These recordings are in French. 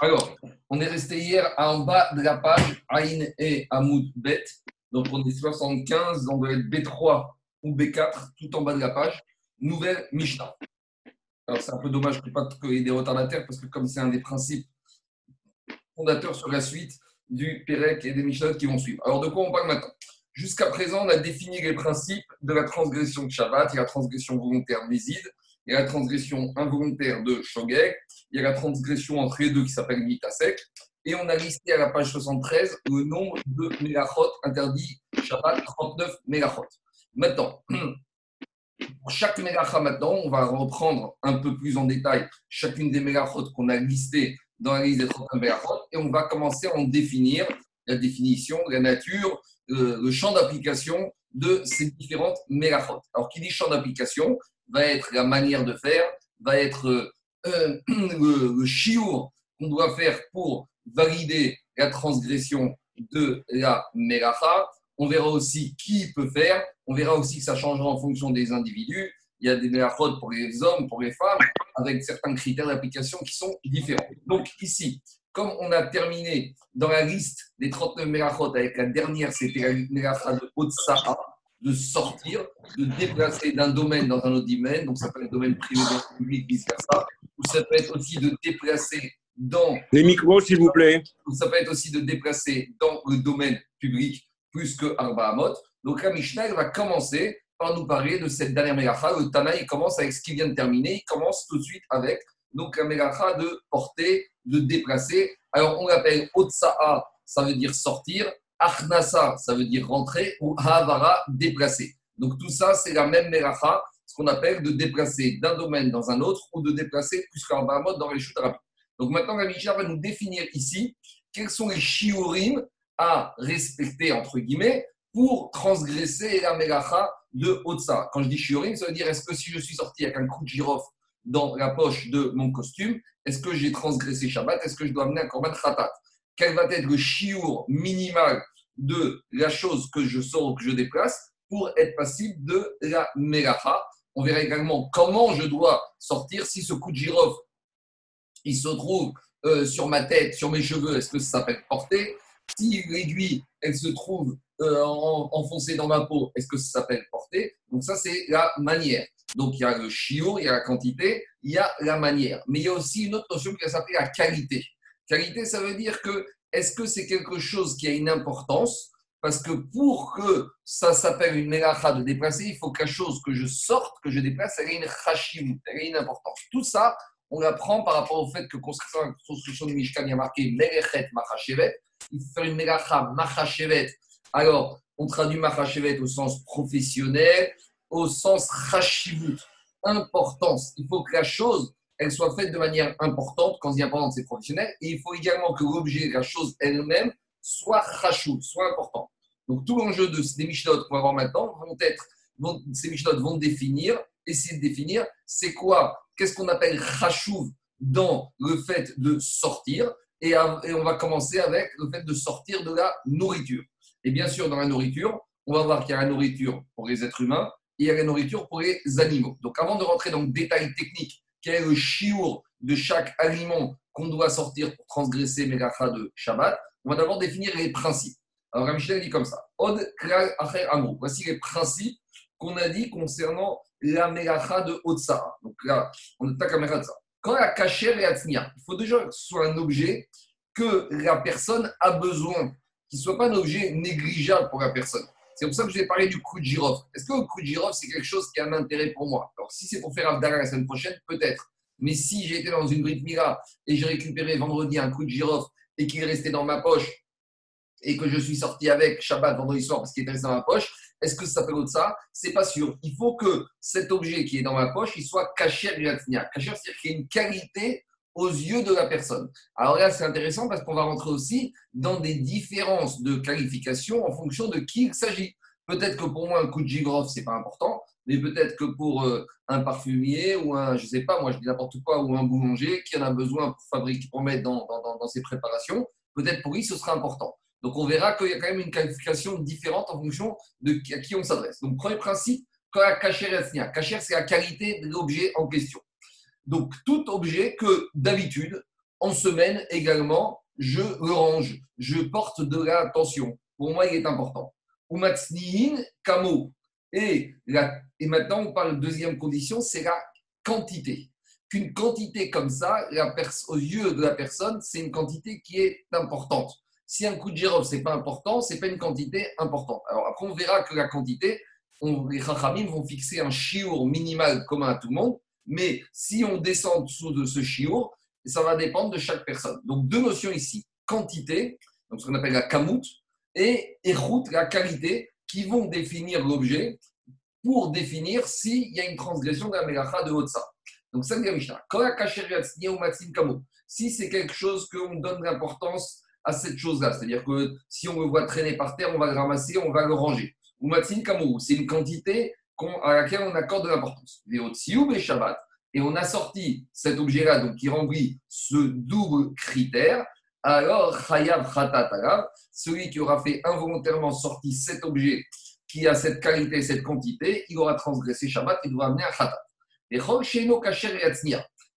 Alors, on est resté hier en bas de la page Aïn et Hamoud Bet. Donc, on est 75, on doit être B3 ou B4, tout en bas de la page. Nouvelle Mishnah. Alors, c'est un peu dommage qu'il n'y ait des retardataires parce que, comme c'est un des principes fondateurs sur la suite du Pérec et des Mishnah qui vont suivre. Alors, de quoi on parle maintenant? Jusqu'à présent, on a défini les principes de la transgression de Shabbat et la transgression volontaire Mézid il y a la transgression involontaire de Shogeg, il y a la transgression entre les deux qui s'appelle Mitasek, et on a listé à la page 73 le nombre de Mélachot interdits Shabbat, 39 Mélachot. Maintenant, pour chaque Mélacha maintenant, on va reprendre un peu plus en détail chacune des Mélachot qu'on a listées dans la liste des 39 Mélachot, et on va commencer à en définir la définition, la nature, euh, le champ d'application de ces différentes Mélachot. Alors, qui dit champ d'application va être la manière de faire, va être euh, euh, le, chiour qu'on doit faire pour valider la transgression de la melacha. On verra aussi qui peut faire. On verra aussi que ça changera en fonction des individus. Il y a des melachot pour les hommes, pour les femmes, avec certains critères d'application qui sont différents. Donc ici, comme on a terminé dans la liste des 39 melachot avec la dernière, c'était la melacha de Otsaha, de sortir, de déplacer d'un domaine dans un autre domaine, donc ça peut être domaine privé, dans le public, vice-versa, ou ça peut être aussi de déplacer dans... Les micros, s'il vous plaît. Ou ça peut être aussi de déplacer dans le domaine public plus que Arba Amot. Donc la Mishnah, va commencer par nous parler de cette dernière Melacha. Le Tana, il commence avec ce qui vient de terminer, il commence tout de suite avec donc la Melacha de porter, de déplacer. Alors on l'appelle Otsa'a, ça veut dire sortir, Achnasa, ça veut dire rentrer, ou Havara, déplacer. Donc tout ça, c'est la même Meracha, ce qu'on appelle de déplacer d'un domaine dans un autre ou de déplacer plus qu'un mode dans les chutes. Donc maintenant, la Mishnah va nous définir ici quels sont les shiurim à respecter, entre guillemets, pour transgresser la Meracha de Otsa. Quand je dis shiurim, ça veut dire est-ce que si je suis sorti avec un coup de girofle dans la poche de mon costume, est-ce que j'ai transgressé Shabbat Est-ce que je dois amener un korban khatat? Quel va être le chiour minimal de la chose que je sors ou que je déplace pour être passible de la melacha. On verra également comment je dois sortir si ce coup de girofle il se trouve euh, sur ma tête, sur mes cheveux, est-ce que ça s'appelle porter? Si l'aiguille, elle se trouve euh, enfoncée dans ma peau, est-ce que ça s'appelle porter? Donc ça, c'est la manière. Donc il y a le chiour, il y a la quantité, il y a la manière. Mais il y a aussi une autre notion qui s'appelle la qualité. Qualité, ça veut dire que est-ce que c'est quelque chose qui a une importance? Parce que pour que ça s'appelle une mélacha de déplacer, il faut que la chose que je sorte, que je déplace, elle ait une chashim, elle ait une importance. Tout ça, on l'apprend par rapport au fait que construction, construction de Mishkan, il y a marqué Melechet Machachevet. Il faut faire une mélacha Machachevet. Alors, on traduit Machachevet au sens professionnel, au sens chashivut, importance. Il faut que la chose elle soit faite de manière importante. Quand je dis importante, c'est professionnel. Et il faut également que l'objet, la chose elle-même, soit rachou, soit important. Donc tout l'enjeu de ces Mishnot qu'on va voir maintenant vont être, ces Mishnot vont définir, essayer de définir, c'est quoi, qu'est-ce qu'on appelle rachou dans le fait de sortir. Et on va commencer avec le fait de sortir de la nourriture. Et bien sûr, dans la nourriture, on va voir qu'il y a la nourriture pour les êtres humains et il y a la nourriture pour les animaux. Donc avant de rentrer dans le détail technique quel est le chiour de chaque aliment qu'on doit sortir pour transgresser Melacha de Shabbat, on va d'abord définir les principes. Alors, Ramichel dit comme ça Od Acher Voici les principes qu'on a dit concernant la Melacha de Otsara. Donc là, on est à caméra de ça. Quand la cacher et il faut déjà que ce soit un objet que la personne a besoin, qu'il ne soit pas un objet négligeable pour la personne. C'est pour ça que je vais parler du coup de girofle. Est-ce que le coup de girofle, c'est quelque chose qui a un intérêt pour moi? Alors, si c'est pour faire Abdallah la semaine prochaine, peut-être. Mais si j'étais dans une Brit Mila et j'ai récupéré vendredi un coup de girofle et qu'il est resté dans ma poche et que je suis sorti avec Shabbat vendredi soir parce qu'il est resté dans ma poche, est-ce que ça s'appelle ça? C'est pas sûr. Il faut que cet objet qui est dans ma poche, il soit caché à Caché, c'est-à-dire qu'il y ait une qualité aux yeux de la personne. Alors là, c'est intéressant parce qu'on va rentrer aussi dans des différences de qualification en fonction de qui il s'agit. Peut-être que pour moi, un coup de ce c'est pas important, mais peut-être que pour euh, un parfumier ou un, je sais pas, moi je dis n'importe quoi, ou un boulanger qui en a besoin pour fabriquer, pour mettre dans, ses préparations, peut-être pour lui, ce sera important. Donc on verra qu'il y a quand même une qualification différente en fonction de à qui on s'adresse. Donc premier principe, quand la cachère Cachère, c'est la qualité de l'objet en question. Donc, tout objet que d'habitude, En semaine également, je range, je porte de l'attention. Pour moi, il est important. Umatsnihin kamo. Et, et maintenant, on parle de deuxième condition, c'est la quantité. Qu'une quantité comme ça, la aux yeux de la personne, c'est une quantité qui est importante. Si un coup de girofle, ce n'est pas important, ce n'est pas une quantité importante. Alors après, on verra que la quantité, les Chachamim vont fixer un chiour minimal commun à tout le monde, mais si on descend dessous de ce chiour, ça va dépendre de chaque personne. Donc deux notions ici, quantité, donc ce qu'on appelle la kamout, et éroute, la qualité, qui vont définir l'objet pour définir s'il y a une transgression de la Melacha de Hotsa. Donc ça, c'est Mishnah. Si c'est quelque chose qu'on donne l'importance à cette chose-là, c'est-à-dire que si on le voit traîner par terre, on va le ramasser, on va le ranger. Ou c'est une quantité à laquelle on accorde de l'importance. et Shabbat, et on a sorti cet objet-là, donc qui remplit ce double critère, alors Chayav Khatat celui qui aura fait involontairement sortir cet objet qui a cette qualité, cette quantité, il aura transgressé Shabbat, il doit amener un Khatat. Et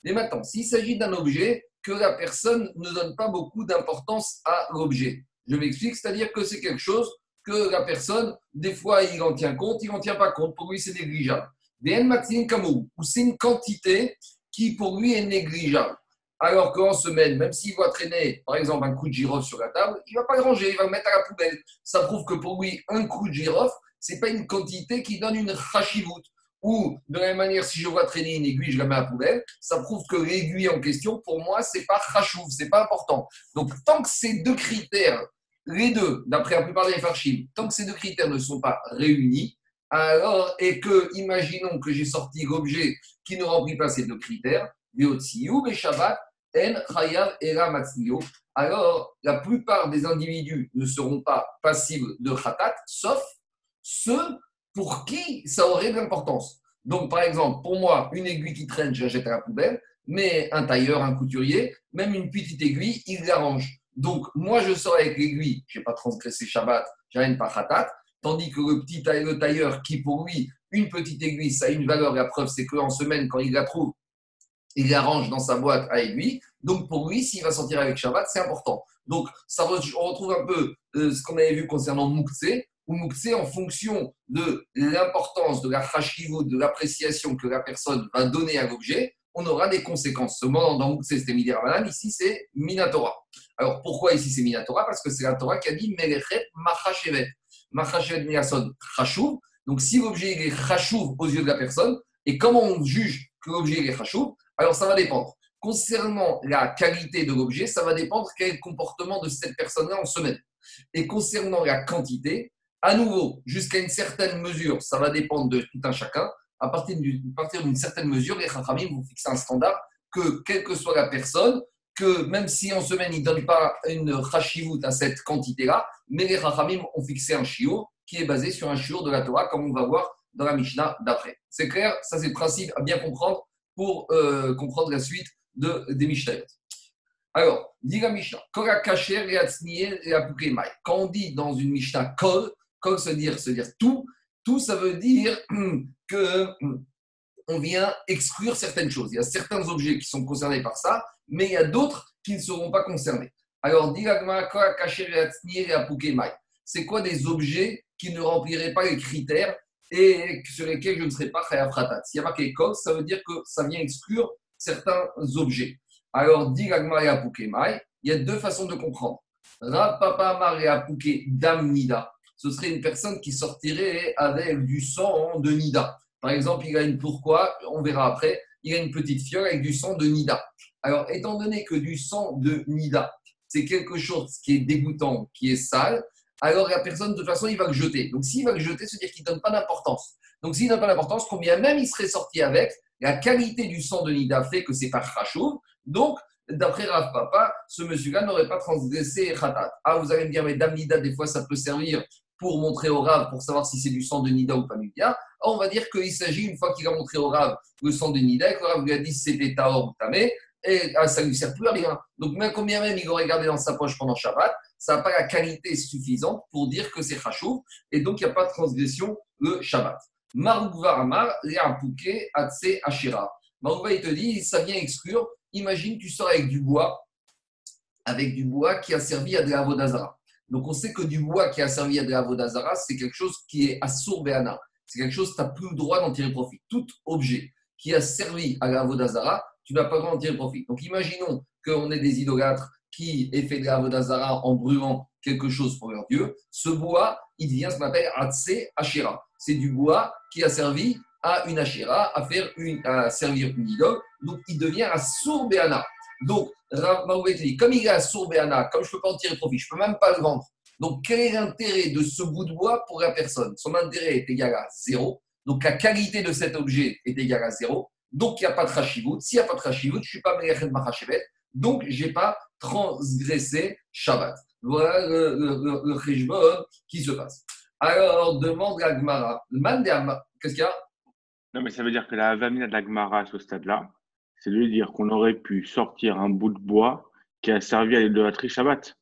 Mais maintenant, s'il s'agit d'un objet que la personne ne donne pas beaucoup d'importance à l'objet, je m'explique, c'est-à-dire que c'est quelque chose que la personne, des fois, il en tient compte, il n'en tient pas compte, pour lui, c'est négligeable. Ou c'est une quantité qui, pour lui, est négligeable. Alors qu'en semaine, même s'il voit traîner, par exemple, un coup de girofle sur la table, il ne va pas le ranger, il va le mettre à la poubelle. Ça prouve que pour lui, un coup de girofle, ce n'est pas une quantité qui donne une rachivoute. Ou, de la même manière, si je vois traîner une aiguille, je la mets à la poubelle, ça prouve que l'aiguille en question, pour moi, ce n'est pas rachouv, ce n'est pas important. Donc, tant que ces deux critères les deux, d'après la plupart des farchim, tant que ces deux critères ne sont pas réunis, alors, et que, imaginons que j'ai sorti l'objet qui ne remplit pas ces deux critères, alors la plupart des individus ne seront pas passibles de Khatat, sauf ceux pour qui ça aurait de l'importance. Donc, par exemple, pour moi, une aiguille qui traîne, je la jette à la poubelle, mais un tailleur, un couturier, même une petite aiguille, il l'arrange. Donc, moi, je sors avec l'aiguille, je n'ai pas transgressé Shabbat, j'ai pas khatat, tandis que le petit tailleur, tailleur, qui pour lui, une petite aiguille, ça a une valeur, la preuve, c'est qu'en semaine, quand il la trouve, il l'arrange dans sa boîte à aiguille. Donc, pour lui, s'il va sortir avec Shabbat, c'est important. Donc, ça, on retrouve un peu euh, ce qu'on avait vu concernant Moukse, ou Moukse, en fonction de l'importance, de la chashivut, de l'appréciation que la personne va donner à l'objet, on aura des conséquences. Ce moment dans Moukse, c'était Midi ici, c'est Minatora. Alors pourquoi ici c'est Minatora Parce que c'est la Torah qui a dit Melechet Machashevet. Machashevet Miyason Chachouv. Donc si l'objet est Chachouv aux yeux de la personne, et comment on juge que l'objet est Chachouv Alors ça va dépendre. Concernant la qualité de l'objet, ça va dépendre quel comportement de cette personne-là en semaine. Et concernant la quantité, à nouveau, jusqu'à une certaine mesure, ça va dépendre de tout un chacun. À partir d'une certaine mesure, les Chachamim vont fixer un standard que, quelle que soit la personne, que même si en semaine, ils ne donnent pas une rachivout à cette quantité-là, mais les Rachamim ont fixé un chiot qui est basé sur un chiot de la Torah, comme on va voir dans la Mishnah d'après. C'est clair Ça, c'est le principe à bien comprendre pour euh, comprendre la suite de, des Mishnah. Alors, dit la Mishnah, quand on dit dans une Mishnah kol, kol se dire, se dire tout, tout ça veut dire que on vient exclure certaines choses. Il y a certains objets qui sont concernés par ça, mais il y a d'autres qui ne seront pas concernés. Alors, c'est quoi des objets qui ne rempliraient pas les critères et sur lesquels je ne serais pas khayaf S'il y a marqué ça veut dire que ça vient exclure certains objets. Alors, il y a deux façons de comprendre. Ce serait une personne qui sortirait avec du sang de Nida. Par exemple, il a une pourquoi, on verra après, il a une petite fiole avec du sang de Nida. Alors, étant donné que du sang de Nida, c'est quelque chose qui est dégoûtant, qui est sale, alors la personne, de toute façon, il va le jeter. Donc, s'il va le jeter, c'est-à-dire qu'il ne donne pas d'importance. Donc, s'il n'a pas d'importance, combien même il serait sorti avec, la qualité du sang de Nida fait que c'est pas Khashouv. Donc, d'après Rav Papa, ce monsieur-là n'aurait pas transgressé Khatat. Ah, vous allez me dire, mais Dame Nida, des fois, ça peut servir pour montrer au Rav, pour savoir si c'est du sang de Nida ou pas Nida. on va dire qu'il s'agit, une fois qu'il a montré au Rav le sang de Nida, et que le Rav lui a dit c'était Taor ou Tamé, et ah, ça ne lui sert plus à rien. Donc, même combien même il aurait gardé dans sa poche pendant Shabbat, ça n'a pas la qualité suffisante pour dire que c'est Khashou, et donc il n'y a pas de transgression le Shabbat. Maroukva Amar, Atse Ashira. Maroukva, il te dit, ça vient exclure. Imagine, tu sors avec du bois avec du bois qui a servi à de la Vodazara. Donc on sait que du bois qui a servi à de la c'est quelque chose qui est assour be'ana. C'est quelque chose que tu n'as plus le droit d'en tirer profit. Tout objet qui a servi à la Vodazara, tu n'as pas le droit d'en tirer profit. Donc imaginons qu'on ait des idolâtres qui aient fait de la en brûlant quelque chose pour leur Dieu. Ce bois, il devient ce qu'on appelle Atse Ashira. C'est du bois qui a servi à une Ashira, à, faire une, à servir une idole. Donc il devient assour be'ana. Donc, comme il est à Sourbéana, comme je ne peux pas en tirer profit, je ne peux même pas le vendre. Donc, quel est l'intérêt de ce bout de bois pour la personne? Son intérêt est égal à zéro. Donc, la qualité de cet objet est égale à zéro. Donc, il n'y a pas de rachivut. S'il n'y a pas de rachivut, je ne suis pas Melechet Machachevet. Donc, je n'ai pas transgressé Shabbat. Voilà le, le, qui se passe. Alors, demande la Gemara. Qu'est-ce qu'il y a? Non, mais ça veut dire que la Vamina de la Gemara à ce stade-là, c'est de dire qu'on aurait pu sortir un bout de bois qui a servi à l'idolâtrie Shabbat.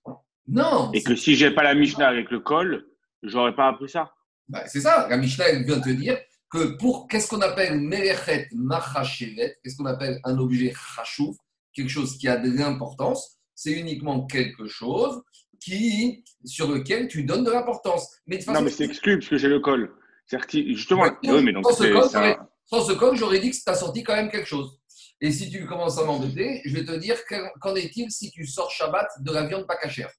Non. Et que si j'ai pas la Mishnah avec le col, j'aurais pas appris ça. Bah, c'est ça. La Mishnah elle vient te dire que pour qu'est-ce qu'on appelle Melechet Machashevet, qu'est-ce qu'on appelle un objet Chashuv, quelque chose qui a de l'importance, c'est uniquement quelque chose qui, sur lequel tu donnes de l'importance. Mais non, mais c'est exclu parce que j'ai le col. Justement, oui, mais donc sans, ce col, sans ce col, j'aurais dit que tu as sorti quand même quelque chose. Et si tu commences à m'embêter, je vais te dire qu'en est-il si tu sors Shabbat de la viande pas cachère?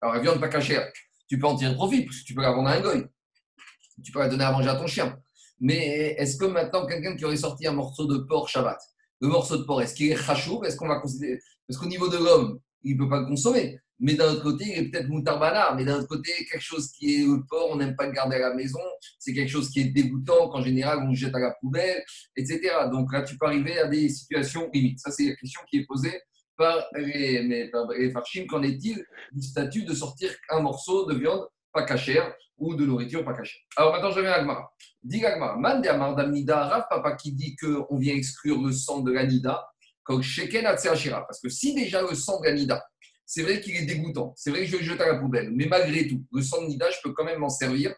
Alors, la viande pas cachère, tu peux en tirer profit, parce que tu peux la vendre à un goy. Tu peux la donner à manger à ton chien. Mais est-ce que maintenant, quelqu'un qui aurait sorti un morceau de porc Shabbat, le morceau de porc, est-ce qu'il est chachou Est-ce qu'on va considérer Parce qu'au niveau de l'homme, il ne peut pas le consommer mais d'un autre côté, il est peut-être moutarbana, mais d'un autre côté, quelque chose qui est le porc, on n'aime pas le garder à la maison, c'est quelque chose qui est dégoûtant, qu'en général, on jette à la poubelle, etc. Donc là, tu peux arriver à des situations limites. Ça, c'est la question qui est posée par les, par Qu'en est-il du statut de sortir un morceau de viande pas cachère ou de nourriture pas cachère? Alors maintenant, je viens à Agmara. Dis Agmara, Mande Amar Damnida, Rav Papa qui dit qu'on vient exclure le sang de l'anida, Parce que si déjà le sang de l'anida, c'est vrai qu'il est dégoûtant. C'est vrai que je le jeter à la poubelle. Mais malgré tout, le sang de nida, je peux quand même m'en servir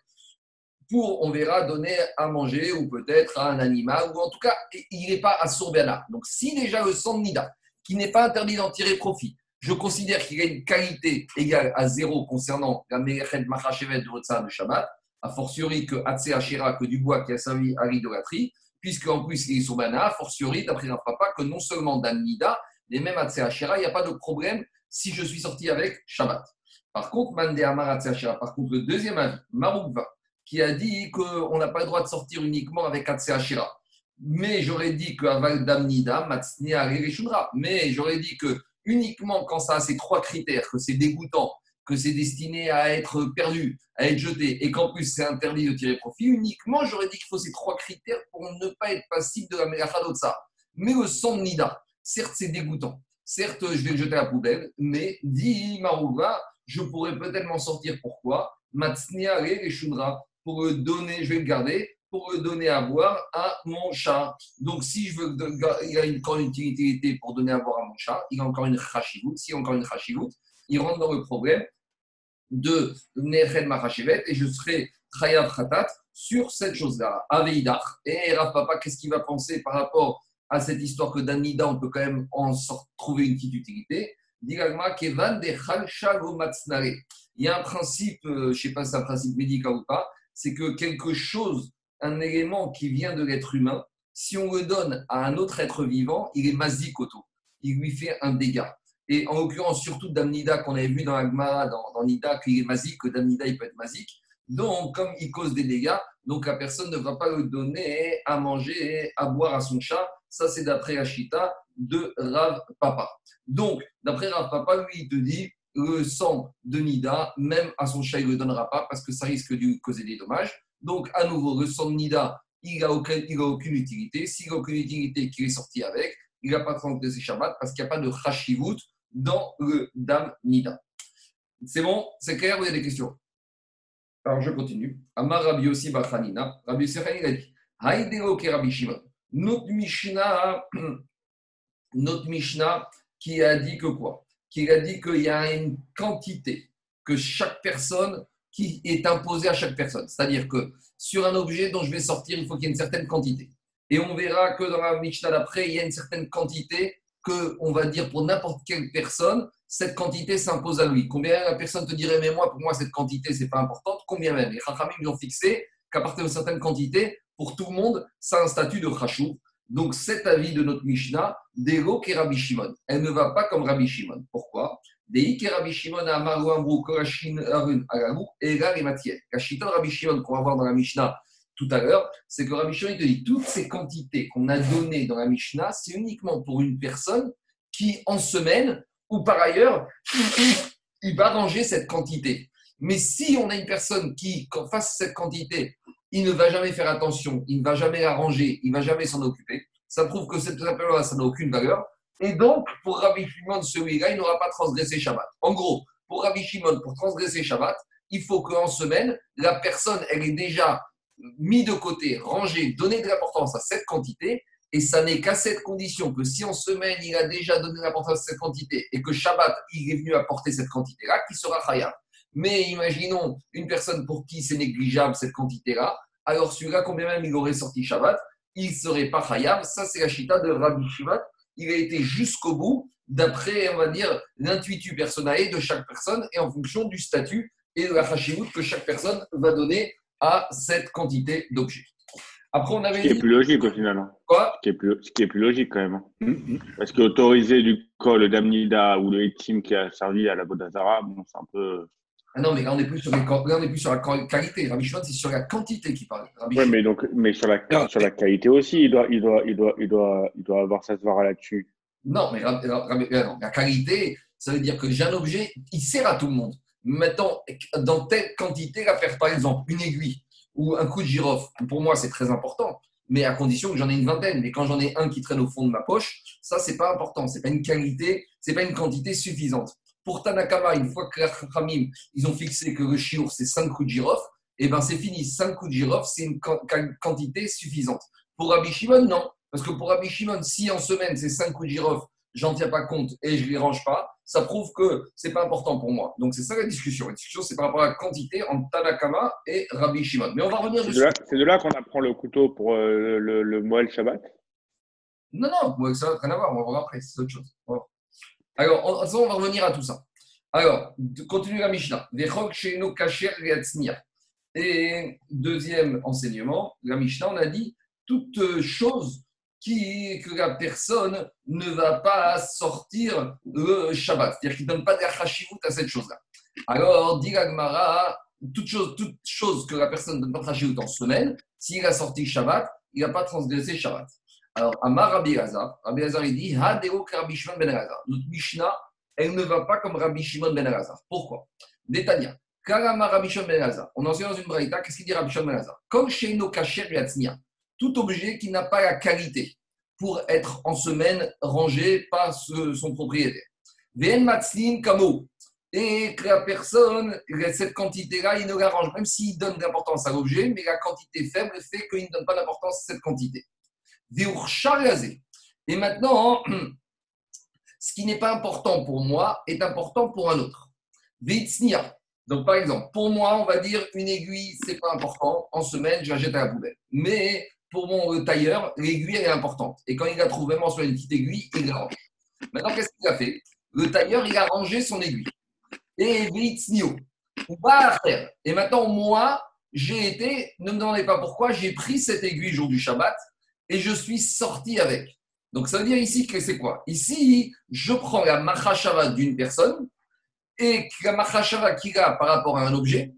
pour, on verra, donner à manger ou peut-être à un animal. Ou en tout cas, il n'est pas à Sourbana. Donc, si déjà le sang de nida, qui n'est pas interdit d'en tirer profit, je considère qu'il a une qualité égale à zéro concernant la Melechet Machachevet de de Shabbat, a fortiori que Hatse Hashira, que du bois qui a servi à l'idolâtrie, puisque en plus il est sur a fortiori, d'après un papa, que non seulement Dan Nida, mais même Hatse Hashira, il n'y a pas de problème si je suis sorti avec Shabbat. Par contre, par contre, le deuxième avis, Maroukva, qui a dit qu'on n'a pas le droit de sortir uniquement avec Ashira. Mais j'aurais dit qu'avec Damnida, Mais j'aurais dit que uniquement quand ça a ces trois critères, que c'est dégoûtant, que c'est destiné à être perdu, à être jeté, et qu'en plus c'est interdit de tirer profit, uniquement j'aurais dit qu'il faut ces trois critères pour ne pas être passible de la Melacha Mais le sang Nida, certes c'est dégoûtant, Certes, je vais le jeter à la poubelle, mais dit Marouva, je pourrais peut-être m'en sortir. Pourquoi? Matsnia et Shundra, pour le donner, je vais le garder, pour le donner à boire à mon chat. Donc, si je veux, il a encore une utilité pour donner à boire à mon chat, il a encore une chachivout. S'il a encore une chachivout, il rentre dans le problème de Nechen Machachevet et je serai Chayav Khatat sur cette chose-là. Aveidach. Et Rav Papa, qu'est-ce qu'il va penser par rapport à cette histoire que d'Anida, on peut quand même en trouver une petite utilité? Il y a un principe, euh, je ne sais pas si c'est un principe médical ou pas, c'est que quelque chose, un élément qui vient de l'être humain, si on le donne à un autre être vivant, il est masique auto. Il lui fait un dégât. Et en l'occurrence, surtout d'Amnida, qu'on avait vu dans Agmara, dans, dans Nida, qu'il est masique, que d'Amnida, il peut être masique. Donc, comme il cause des dégâts, donc la personne ne va pas le donner à manger, à boire à son chat, ça, c'est d'après la de Rav Papa. Donc, d'après Rav Papa, lui, il te dit le sang de Nida, même à son chat, il ne le donnera pas parce que ça risque de lui causer des dommages. Donc, à nouveau, le sang de Nida, il n'a aucun, aucune utilité. S'il n'a aucune utilité qu'il est sorti avec, il n'a pas de ses Shabbat parce qu'il n'y a pas de Hashivut dans le Dam Nida. C'est bon C'est clair Vous avez des questions? Alors, je continue. Amar Rabbi Yossi Bachanina. Rabbi Yossi Bachanina a dit Haïdero Rabbi. Notre Mishnah, notre Mishnah qui a dit que quoi? Qui a dit qu'il y a une quantité que chaque personne qui est imposée à chaque personne. C'est-à-dire que sur un objet dont je vais sortir, il faut qu'il y ait une certaine quantité. Et on verra que dans la Mishnah d'après, il y a une certaine quantité que, on va dire, pour n'importe quelle personne, cette quantité s'impose à lui. Combien la personne te dirait, mais moi, pour moi, cette quantité, c'est pas importante, combien même? Les Chachamim, ils ont fixé qu'à partir de certaines quantités, pour tout le monde, ça a un statut de Chachou. Donc, cet avis de notre Mishnah, Dego qui Rabbi Shimon, elle ne va pas comme Rabbi Shimon. Pourquoi? Dei qui Rabbi Shimon a Amru Korashin Arun Agamu et là les matières. La Rabbi Shimon qu'on va voir dans la Mishnah tout à l'heure, c'est que Rabbi Shimon te dit toutes ces quantités qu'on a données dans la Mishnah, c'est uniquement pour une personne qui, en semaine, ou par ailleurs, il va ranger cette quantité. Mais si on a une personne qui, quand face cette quantité, il ne va jamais faire attention, il ne va jamais la ranger, il ne va jamais s'en occuper, ça prouve que cette appel-là, ça n'a aucune valeur. Et donc, pour Rabbi Shimon, celui-là, il n'aura pas transgressé Shabbat. En gros, pour Rabbi Shimon, pour transgresser Shabbat, il faut qu'en semaine, la personne, elle est déjà mis de côté, rangé, donné de l'importance à cette quantité, et ça n'est qu'à cette condition que si en semaine il a déjà donné l'importance à cette quantité et que Shabbat il est venu apporter cette quantité-là, qui sera Khayab. Mais imaginons une personne pour qui c'est négligeable cette quantité-là, alors celui-là, combien même il aurait sorti Shabbat, il serait pas Khayab. Ça, c'est la chita de Rabbi Shabbat. Il a été jusqu'au bout, d'après, on va dire, l'intuitu personnel de chaque personne et en fonction du statut et de la hashimout que chaque personne va donner à cette quantité d'objets. Après, on avait. Ce qui est plus logique au final. Hein. Quoi ce qui, est plus, ce qui est plus logique quand même. Hein. Hum, hum. Parce qu'autoriser du col, le Damnida ou le Etim qui a servi à la Bodazara, bon, c'est un peu. Ah non, mais là, on n'est plus, sur plus sur la qualité. Rabbi Shimon, c'est sur la quantité qui parle. Oui, mais, donc, mais sur, la, sur la qualité aussi, il doit, il doit, il doit, il doit, il doit avoir sa svara là-dessus. Non, mais la qualité, ça veut dire que j'ai un objet, il sert à tout le monde. Maintenant, dans telle quantité, la faire, par exemple, une aiguille ou un coup de girofle, pour moi, c'est très important, mais à condition que j'en ai une vingtaine. Mais quand j'en ai un qui traîne au fond de ma poche, ça, c'est pas important. C'est pas une qualité, c'est pas une quantité suffisante. Pour Tanakama, une fois que Ramim, ils ont fixé que le chiour, c'est 5 coups de girofle, et eh ben c'est fini. 5 coups de girofle, c'est une quantité suffisante. Pour Rabbi Shimon, non. Parce que pour Rabbi Shimon, si en semaine, c'est 5 coups de girofle, j'en tiens pas compte et je ne les range pas, ça prouve que ce n'est pas important pour moi. Donc c'est ça la discussion. La discussion, c'est par rapport à la quantité entre Tanakama et Rabbi Shimon. Mais on va revenir dessus. C'est de là, qu'on apprend le couteau pour euh, le, le Moël Shabbat? Non, non, Moël Shabbat, rien à voir. On va voir après, c'est autre chose. Alors, en, on va revenir à tout ça. Alors, continue la Mishnah. Et deuxième enseignement, la Mishnah, on a dit toute chose qui, que la personne ne va pas sortir le Shabbat, c'est-à-dire qu'il ne donne pas de à cette chose-là. Alors, dit Gmara, toute chose, toute chose que la personne ne donne pas de en semaine, s'il a sorti Shabbat, il n'a pas transgressé Shabbat. Alors, Amar Rabbi Hazar, Rabbi Hazar, il dit Hadeo Rabbi Shimon ben Hazar. Notre Mishnah, elle ne va pas comme Rabbi Shimon ben Hazar. Pourquoi? Détania. Karama Rabbi Shimon ben Hazar. On enseigne dans une braïta, qu'est-ce qu'il dit Rabbi Shimon ben Hazar Comme chez nos Kacher tout objet qui n'a pas la qualité pour être en semaine rangé par son propriétaire. Vn Matzlin Kamo. Et que la personne, cette quantité-là, il ne la range, même s'il donne d'importance à l'objet, mais la quantité faible fait qu'il ne donne pas d'importance à cette quantité. Et maintenant, ce qui n'est pas important pour moi est important pour un autre. Vitsnia. Donc, par exemple, pour moi, on va dire une aiguille, c'est pas important. En semaine, je la jette à la poubelle. Mais pour mon tailleur, l'aiguille est importante. Et quand il la trouve vraiment sur une petite aiguille, il la range. Maintenant, qu'est-ce qu'il a fait? Le tailleur, il a rangé son aiguille. Et Et maintenant, moi, j'ai été, ne me demandez pas pourquoi, j'ai pris cette aiguille jour du Shabbat et je suis sorti avec. Donc, ça veut dire ici que c'est quoi? Ici, je prends la machashava d'une personne et la machashava qu'il a par rapport à un objet,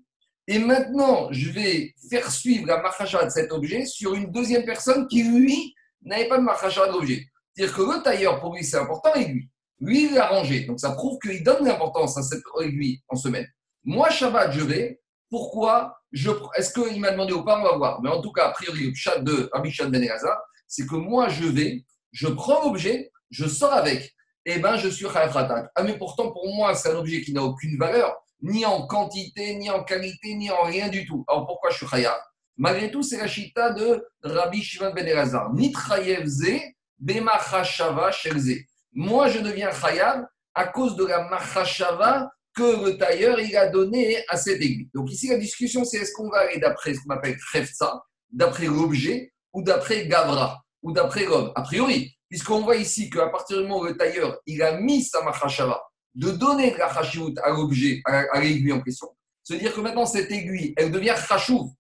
et maintenant, je vais faire suivre la machacha de cet objet sur une deuxième personne qui, lui, n'avait pas de machacha de l'objet. C'est-à-dire que le tailleur, pour lui, c'est important, aiguille. Lui, il l'a rangé. Donc, ça prouve qu'il donne l'importance à cette aiguille en semaine. Moi, Shabbat, je vais. Pourquoi je... Est-ce qu'il m'a demandé ou pas On va voir. Mais en tout cas, a priori, le chat de Abishad Ben c'est que moi, je vais, je prends l'objet, je sors avec. Et eh ben, je suis Khayaf Ah, mais pourtant, pour moi, c'est un objet qui n'a aucune valeur ni en quantité, ni en qualité, ni en rien du tout. Alors pourquoi je suis chayav? Malgré tout, c'est la chita de Rabbi Shimon ben Elazar. Moi, je deviens chayav à cause de la machashava que le tailleur il a donné à cette aiguille. Donc ici, la discussion, c'est est-ce qu'on va aller d'après ce qu'on appelle Krefza, d'après l'objet, ou d'après Gavra, ou d'après l'homme. A priori, puisqu'on voit ici qu'à partir du moment où le tailleur il a mis sa machashava de donner la chashivut à l'objet, à, l'aiguille en question, se dire que maintenant cette aiguille, elle devient chashouv.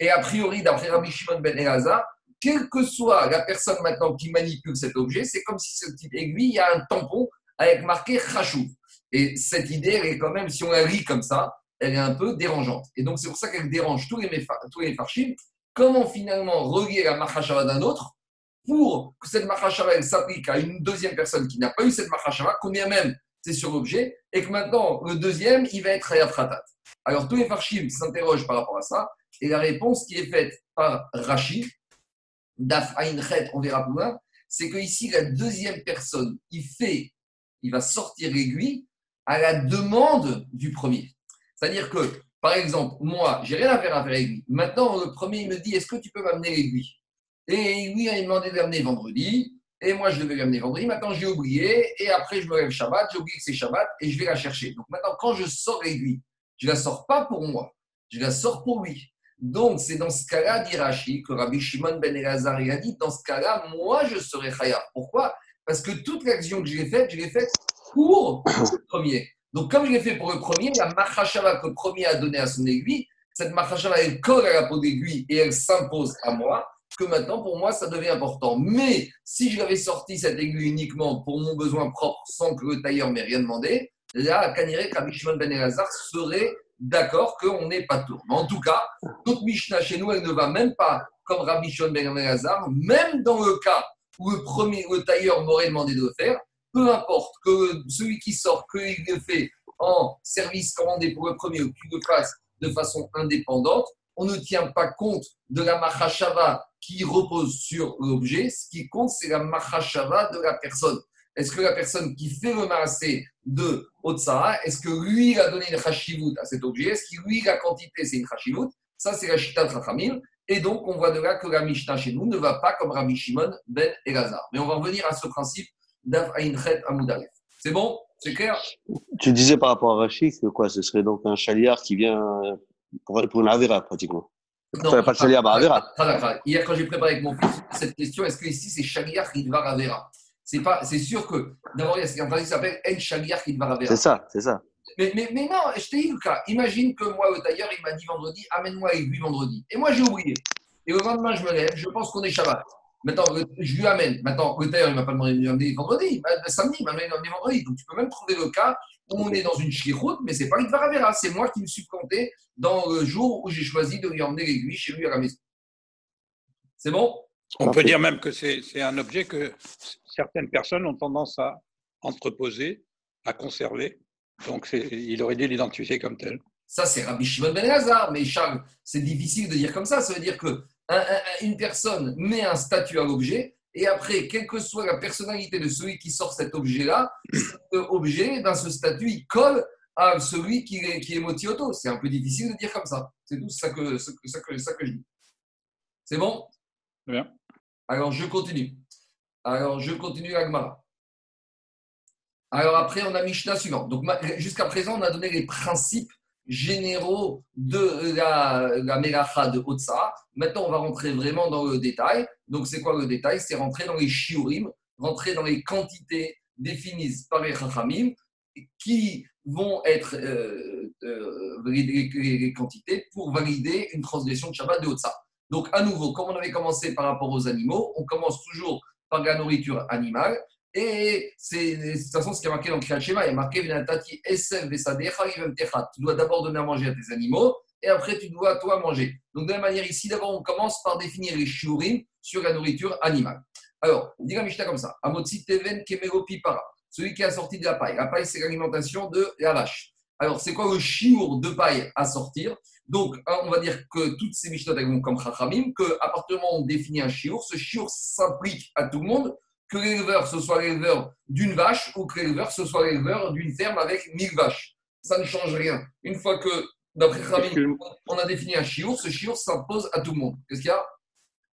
Et a priori, d'après Rabbi Shimon ben Elazar, quelle que soit la personne maintenant qui manipule cet objet, c'est comme si cette petite aiguille, il y a un tampon avec marqué chashouv. Et cette idée, elle est quand même, si on la lit comme ça, elle est un peu dérangeante. Et donc, c'est pour ça qu'elle dérange tous les, tous les farshim. Comment finalement relier la machashava d'un autre pour que cette machashava s'applique à une deuxième personne qui n'a pas eu cette machashava, combien même c'est sur l'objet, et que maintenant, le deuxième, il va être Hayafratat. Alors, tous les farshim s'interrogent par rapport à ça, et la réponse qui est faite par Rashi, Daf on verra plus loin, c'est que ici, la deuxième personne, il fait, il va sortir l'aiguille à la demande du premier. C'est-à-dire que, par exemple, moi, j'ai rien à faire à faire l'aiguille. Maintenant, le premier, il me dit, est-ce que tu peux m'amener l'aiguille? Et lui, il m'a demandé de l'amener vendredi. Et moi, je devais l'amener vendredi. Maintenant, j'ai oublié. Et après, je me lève Shabbat. J'ai oublié que c'est Shabbat. Et je vais la chercher. Donc maintenant, quand je sors l'aiguille, je ne la sors pas pour moi. Je la sors pour lui. Donc, c'est dans ce cas-là, dit Rashi, que Rabbi Shimon ben Elazar a dit, dans ce cas-là, moi, je serai Chaya. Pourquoi? Parce que toute l'action que j'ai faite, je l'ai faite pour le premier. Donc, comme je l'ai fait pour le premier, la machashava que le premier a donné à son aiguille, cette machashava, elle colle à la peau d'aiguille et elle s'impose à moi, que maintenant, pour moi, ça devient important. Mais si je l'avais sorti cette aiguille uniquement pour mon besoin propre, sans que le tailleur m'ait rien demandé, là, Kanirek, Rabbi Shimon Ben Elazar serait d'accord qu'on n'est pas tour. Mais en tout cas, toute Mishnah chez nous, elle ne va même pas comme Rabbi Shimon Ben Elazar, même dans le cas où le, premier, le tailleur m'aurait demandé de le faire, peu importe que celui qui sort, qu'il le fait en service commandé pour le premier ou qu'il le fasse de façon indépendante, on ne tient pas compte de la machashava qui repose sur l'objet. Ce qui compte, c'est la machashava de la personne. Est-ce que la personne qui fait le maasé de Otsara, est-ce que lui a donné une chashivut à cet objet? Est-ce que lui, la quantité, c'est une chashivut Ça, c'est la chita de Et donc, on voit de là que la Mishnah chez nous ne va pas comme Rabbi Shimon ben Elazar. Mais on va revenir à ce principe d'Av Ainchet C'est bon? C'est clair? Tu disais par rapport à Rachid que quoi? Ce serait donc un chaliard qui vient pour, pour une Avera, pratiquement. Non, pas de chaliard, bah, Avera. Hier, quand j'ai préparé avec mon fils cette question, est-ce que ici c'est chaliard qui va Avera c'est pas, c'est sûr que d'abord il y a un qui s'appelle El Chaliar qui va Avera. C'est ça, c'est ça. Mais, mais, mais, non, je t'ai dit le cas. Imagine que moi, le tailleur, il m'a dit vendredi, amène-moi avec lui vendredi. Et moi, j'ai oublié. Et le lendemain, je me lève, je pense qu'on est Shabbat. Maintenant, je lui amène. Maintenant, le tailleur, il ne m'a pas demandé de m'amener vendredi. Le samedi, il m'a demandé vendredi. Donc, tu peux même trouver le cas on est dans une route, mais ce n'est pas l'Idvaravera. C'est moi qui me suis planté dans le jour où j'ai choisi de lui emmener l'aiguille chez lui à la maison. C'est bon? On peut dire même que c'est un objet que certaines personnes ont tendance à entreposer, à conserver. Donc, il aurait dû l'identifier comme tel. Ça, c'est Rabbi Shimon Ben Hazar. Mais Charles, c'est difficile de dire comme ça. Ça veut dire que une personne met un statut à l'objet, et après, quelle que soit la personnalité de celui qui sort cet objet-là, cet objet, dans ce statut, il colle à celui qui est, qui est motioto. C'est un peu difficile de dire comme ça. C'est tout ça que, ça que, ça que je dis. C'est bon? Bien. Alors, je continue. Alors, je continue Agmara. Alors, après, on a Mishnah suivant. Donc, jusqu'à présent, on a donné les principes généraux de la, la de Otsa. Maintenant, on va rentrer vraiment dans le détail. Donc, c'est quoi le détail? C'est rentrer dans les shiurim, rentrer dans les quantités définies par les chachamim qui vont être euh, euh, les, quantités pour valider une transgression de Shabbat de Otsa. Donc, à nouveau, comme on avait commencé par rapport aux animaux, on commence toujours par la nourriture animale. Et c'est de toute façon ce qui est marqué dans le Shema. Il y a marqué Tu dois d'abord donner à manger à tes animaux et après tu dois toi manger. Donc de la même manière ici, d'abord on commence par définir les shiurim sur la nourriture animale. Alors, dit la Mishnah comme ça Amotzi teven kemero pipara. Celui qui a sorti de la paille. La paille, c'est l'alimentation de la vache. Alors, c'est quoi le chiour de paille à sortir? Donc, hein, on va dire que toutes ces Mishnah vont comme Chachamim, qu'à on définit un chiour, ce chiour s'applique à tout le monde que l'éleveur, ce soit l'éleveur d'une vache ou que l'éleveur, ce soit l'éleveur d'une ferme avec 1000 vaches. Ça ne change rien. Une fois que, d'après Khamim, on a défini un chiour, ce chiour s'impose à tout le monde. Qu'est-ce qu'il y a?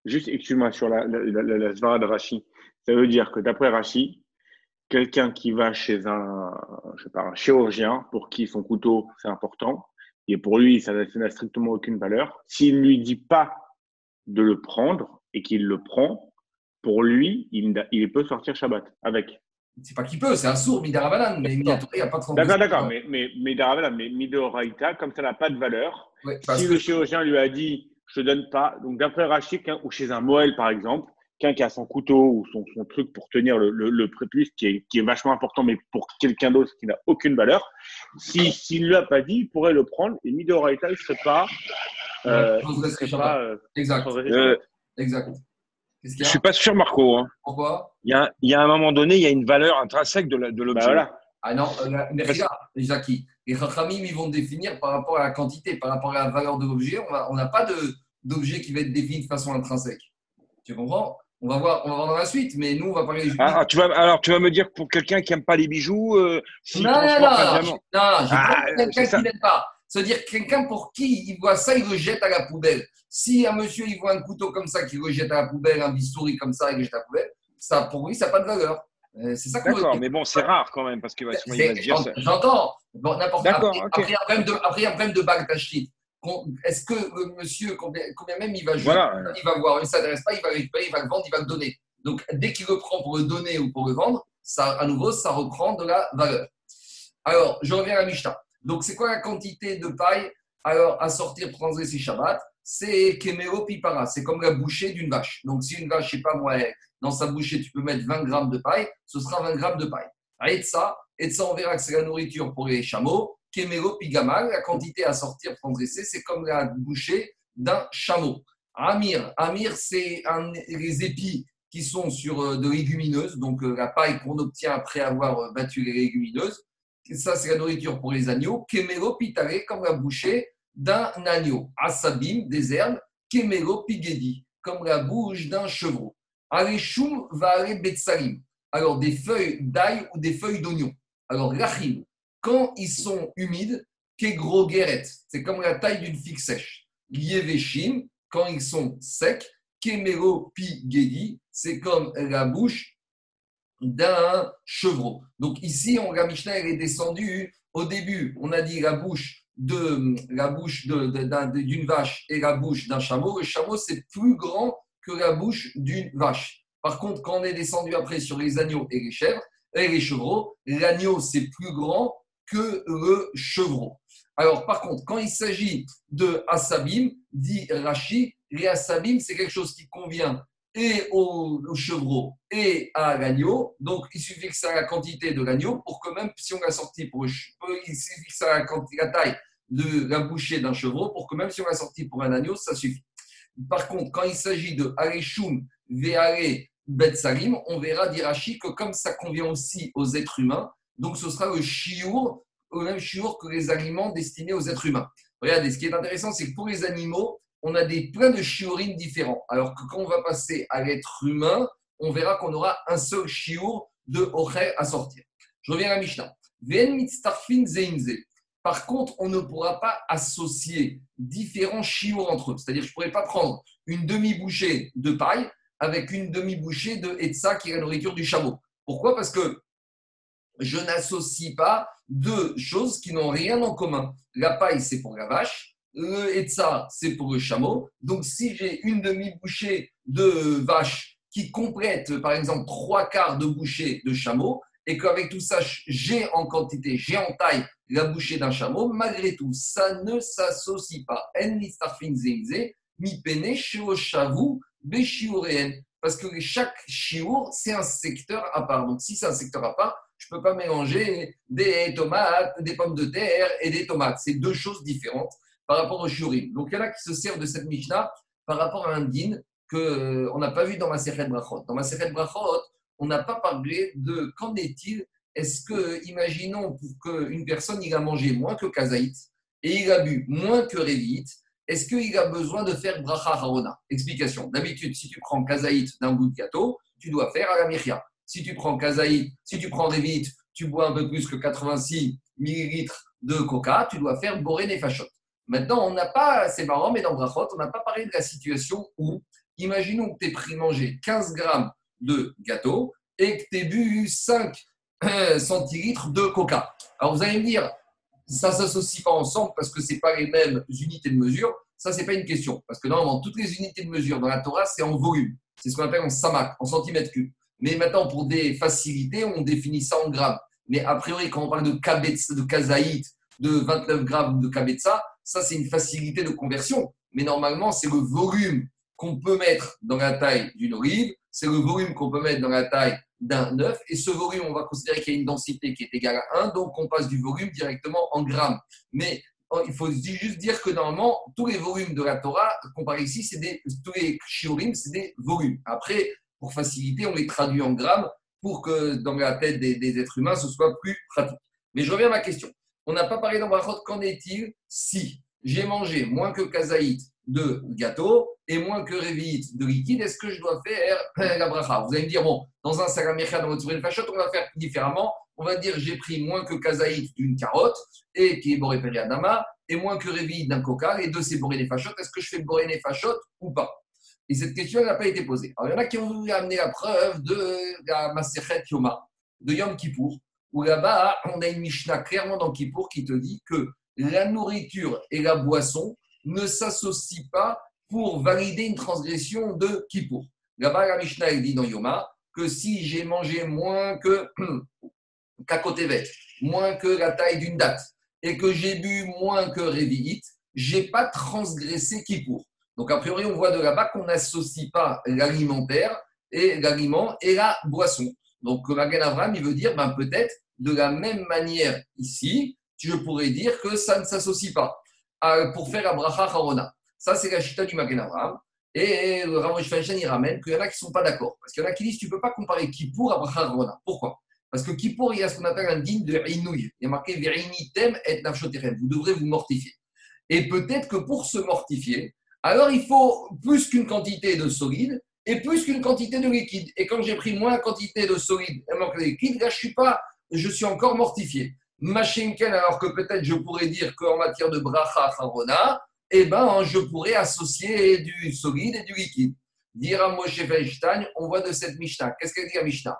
Juste, excuse-moi, sur la, la, svara de Rashi. Ça veut dire que d'après Rashi, quelqu'un qui va chez un, je sais pas, un chirurgien, pour qui son couteau, c'est important, et pour lui, ça n'a strictement aucune valeur, s'il ne lui dit pas de le prendre et qu'il le prend, pour lui, il, il peut sortir Shabbat avec. C'est pas qu'il peut, c'est un sourd, Midarabanan, mais il n'y a pas de. D'accord, d'accord, mais, mais, Midarabanan, mais Midoraita, comme ça n'a pas de valeur, Ouais, si le chirurgien lui a dit je te donne pas, donc d'après Rachid, ou chez un Moël par exemple, quelqu'un qui a son couteau ou son, son truc pour tenir le, le, le prépuce qui est, qui est vachement important, mais pour quelqu'un d'autre qui n'a aucune valeur, si- s'il ne lui a pas dit, il pourrait le prendre et Midoraita, il ne serait pas. Euh, Ouais, il serait pas euh, Exact, Euh, exact. Qu'est-ce qu'il je y a suis pas sûr, Marco. hein. Pourquoi? Il y, a, il y a un moment donné, il y a une valeur intrinsèque de Bah l'objet. voilà. Ah non, euh, la- mais regarde, Jackie, les Chachamim, ils vont définir par rapport à la quantité, par rapport à la valeur de l'objet. On n'a pas de- d'objet qui va être défini de façon intrinsèque. Tu comprends? On va, voir, on va voir dans la suite, mais nous, on va parler des Ah, ah, tu vas, alors, tu vas me dire que pour quelqu'un qui n'aime pas les bijoux, euh, s'il Non, non, non, non, non, non, j'ai Ah, quelqu'un qui n'aime pas. C'est-à-dire quelqu'un pour qui il voit ça, il le jette à la poubelle. Si un monsieur, il voit un couteau comme ça, qu'il le jette à la poubelle, un bistouri comme ça, il le jette à la poubelle, ça, pour lui, ça n'a pas de valeur. Euh, C'est ça qu'on D'accord, mais bon, c'est rare quand même, parce qu'il va, il va se dire. ça- J'entends. Bon, n'importe D'accord, après, il y a un problème de, après, il y a un problème de bague Est-ce que le monsieur, combien, combien même il va jouer, Voilà. il va voir, il ne s'intéresse pas, il va le récupérer, il va le vendre, il va le donner. Donc, dès qu'il le prend pour le donner ou pour le vendre, ça, à nouveau, ça reprend de la valeur. Alors, je reviens à la Mishnah. Donc, c'est quoi la quantité de paille alors, à sortir transgresser Shabbat C'est Kemero Pipara. C'est comme la bouchée d'une vache. Donc, si une vache, je sais pas moi, dans sa bouchée, tu peux mettre 20 grammes de paille, ce sera 20 grammes de paille. Et de ça, et ça, on verra que c'est la nourriture pour les chameaux. Kemero Pigamal, la quantité à sortir transgresser, c'est comme la bouchée d'un chameau. Amir, Amir, c'est les épis qui sont sur euh, de légumineuses, donc euh, la paille qu'on obtient après avoir euh, battu les légumineuses. Ça, c'est la nourriture pour les agneaux. Kemero pitare, comme la bouchée d'un agneau. Asabim, des herbes. Kemero pigedi, comme la bouche d'un chevreau. Aleshum va aller betsalim. Alors, des feuilles d'ail ou des feuilles d'oignon. Alors, rachim, quand ils sont humides, kegro guéret, c'est comme la taille d'une figue sèche. Lieveshim, quand ils sont secs, kemero pigedi, c'est comme la bouche d'un chevreau. Donc ici, on, la Mishnah est descendue au début. On a dit la bouche de la bouche d'une vache et la bouche d'un chameau. Le chameau c'est plus grand que la bouche d'une vache. Par contre, quand on est descendu après sur les agneaux et les chèvres et les chevreaux, l'agneau c'est plus grand que le chevreau. Alors, par contre, quand il s'agit de Asabim, dit Rashi, les Asabim, c'est quelque chose qui convient et au, au chevreau et à l'agneau. Donc, il suffit que ça la quantité de l'agneau pour que même si on l'a sorti pour le che- il suffit que ça la, la taille de la bouchée d'un chevreau pour que même si on l'a sorti pour un agneau, ça suffit. Par contre, quand il s'agit de Areshum, Veare, Betsalim, on verra d'Irachi que comme ça convient aussi aux êtres humains, donc ce sera le chiour, le même chiour que les aliments destinés aux êtres humains. Regardez, ce qui est intéressant, c'est que pour les animaux, on a des, plein de shiurim différents. Alors que quand on va passer à l'être humain, on verra qu'on aura un seul shiur de Ocher à sortir. Je reviens à Mishnah. Par contre, on ne pourra pas associer différents shiur entre eux. C'est-à-dire, je ne pourrais pas prendre une demi-bouchée de paille avec une demi-bouchée de etza qui est la nourriture du chameau. Pourquoi? Parce que je n'associe pas deux choses qui n'ont rien en commun. La paille, c'est pour la vache, le etza, c'est pour le chameau. Donc, si j'ai une demi-bouchée de vache qui complète, par exemple, trois quarts de bouchée de chameau, et qu'avec tout ça, j'ai en quantité, j'ai en taille la bouchée d'un chameau, malgré tout, ça ne s'associe pas. Parce que chaque chiour, c'est un secteur à part. Donc, si c'est un secteur à part, je ne peux pas mélanger des tomates, des pommes de terre et des tomates. C'est deux choses différentes par rapport au shiurim. Donc, il y en a qui se servent de cette Mishnah par rapport à un din qu'on n'a pas vu dans ma Sechet Brachot. Dans ma Sechet Brachot, on n'a pas parlé de qu'en est-il Est-ce que, imaginons, pour qu'une personne, il a mangé moins que Kazaït et il a bu moins que Révit, est-ce qu'il a besoin de faire Bracha Harona? Explication. D'habitude, si tu prends Kazaït d'un bout de gâteau, tu dois faire à la Myria. Si tu prends Kazaït, si tu prends Révit, tu bois un peu plus que 86 millilitres de coca, tu dois faire Boré Nefashot. Maintenant, on n'a pas, c'est marrant, mais dans Brachot, on n'a pas parlé de la situation où, imaginons que tu pris manger 15 grammes de gâteau et que tu aies bu 5 euh, centilitres de coca. Alors vous allez me dire, ça ne s'associe pas ensemble parce que ce pas les mêmes unités de mesure. Ça, ce n'est pas une question. Parce que normalement, toutes les unités de mesure dans la Torah, c'est en volume. C'est ce qu'on appelle en samak, en centimètres cubes. Mais maintenant, pour des facilités, on définit ça en grammes. Mais a priori, quand on parle de, kabetz, de kazaït, de 29 grammes de kabetza, ça, c'est une facilité de conversion. Mais normalement, c'est le volume qu'on peut mettre dans la taille d'une olive, c'est le volume qu'on peut mettre dans la taille d'un œuf. Et ce volume, on va considérer qu'il y a une densité qui est égale à 1, donc on passe du volume directement en grammes. Mais il faut juste dire que normalement, tous les volumes de la Torah, comparé ici, c'est des, tous les shiurim, c'est des volumes. Après, pour faciliter, on les traduit en grammes pour que dans la tête des, êtres humains, ce soit plus pratique. Mais je reviens à ma question. On n'a pas parlé dans Brachot, qu'en est-il si j'ai mangé moins que kazaït de gâteau et moins que révite de liquide, est-ce que je dois faire la bracha? Vous allez me dire, bon, dans un salamircha, dans votre fachot, on va faire différemment. On va dire, j'ai pris moins que kazaït d'une carotte, et qui est boré adama, et moins que révite d'un coca, et deux, c'est boré. Est-ce que je fais boré ou pas? Et cette question n'a pas été posée. Alors, il y en a qui ont voulu amener la preuve de la Maserhet Yoma, de Yom Kippour, où là-bas, on a une Mishnah clairement dans Kippour qui te dit que la nourriture et la boisson ne s'associent pas pour valider une transgression de Kippour. Là-bas, la Mishnah dit dans Yoma que si j'ai mangé moins que Kakotevet, moins que la taille d'une date, et que j'ai bu moins que Révit, j'ai pas transgressé Kippour. Donc, a priori, on voit de là-bas qu'on n'associe pas l'alimentaire et l'aliment et la boisson. Donc, Magan Avram, il veut dire, ben, peut-être de la même manière ici, je pourrais dire que ça ne s'associe pas pour faire la bracha. Ça, c'est la chita du Magen Avraham. Et le Rav Feinstein, il ramène qu'il y en a qui ne sont pas d'accord. Parce qu'il y en a qui disent tu ne peux pas comparer Kippour à bracha harona. Pourquoi? Parce que Kippour, il y a ce qu'on appelle un digne de Inouï. Il y a marqué Virinitem et Nafshoterem. Vous devrez vous mortifier. Et peut-être que pour se mortifier, alors il faut plus qu'une quantité de solide et plus qu'une quantité de liquide. Et quand j'ai pris moins quantité de solide et moins de liquide, là, je suis pas, je suis encore mortifié. Machinken, alors que peut-être je pourrais dire qu'en matière de bracha harona, eh ben, je pourrais associer du solide et du liquide. Dire à Moshe Feinstein, on voit de cette Mishnah. Qu'est-ce qu'elle dit à Mishnah?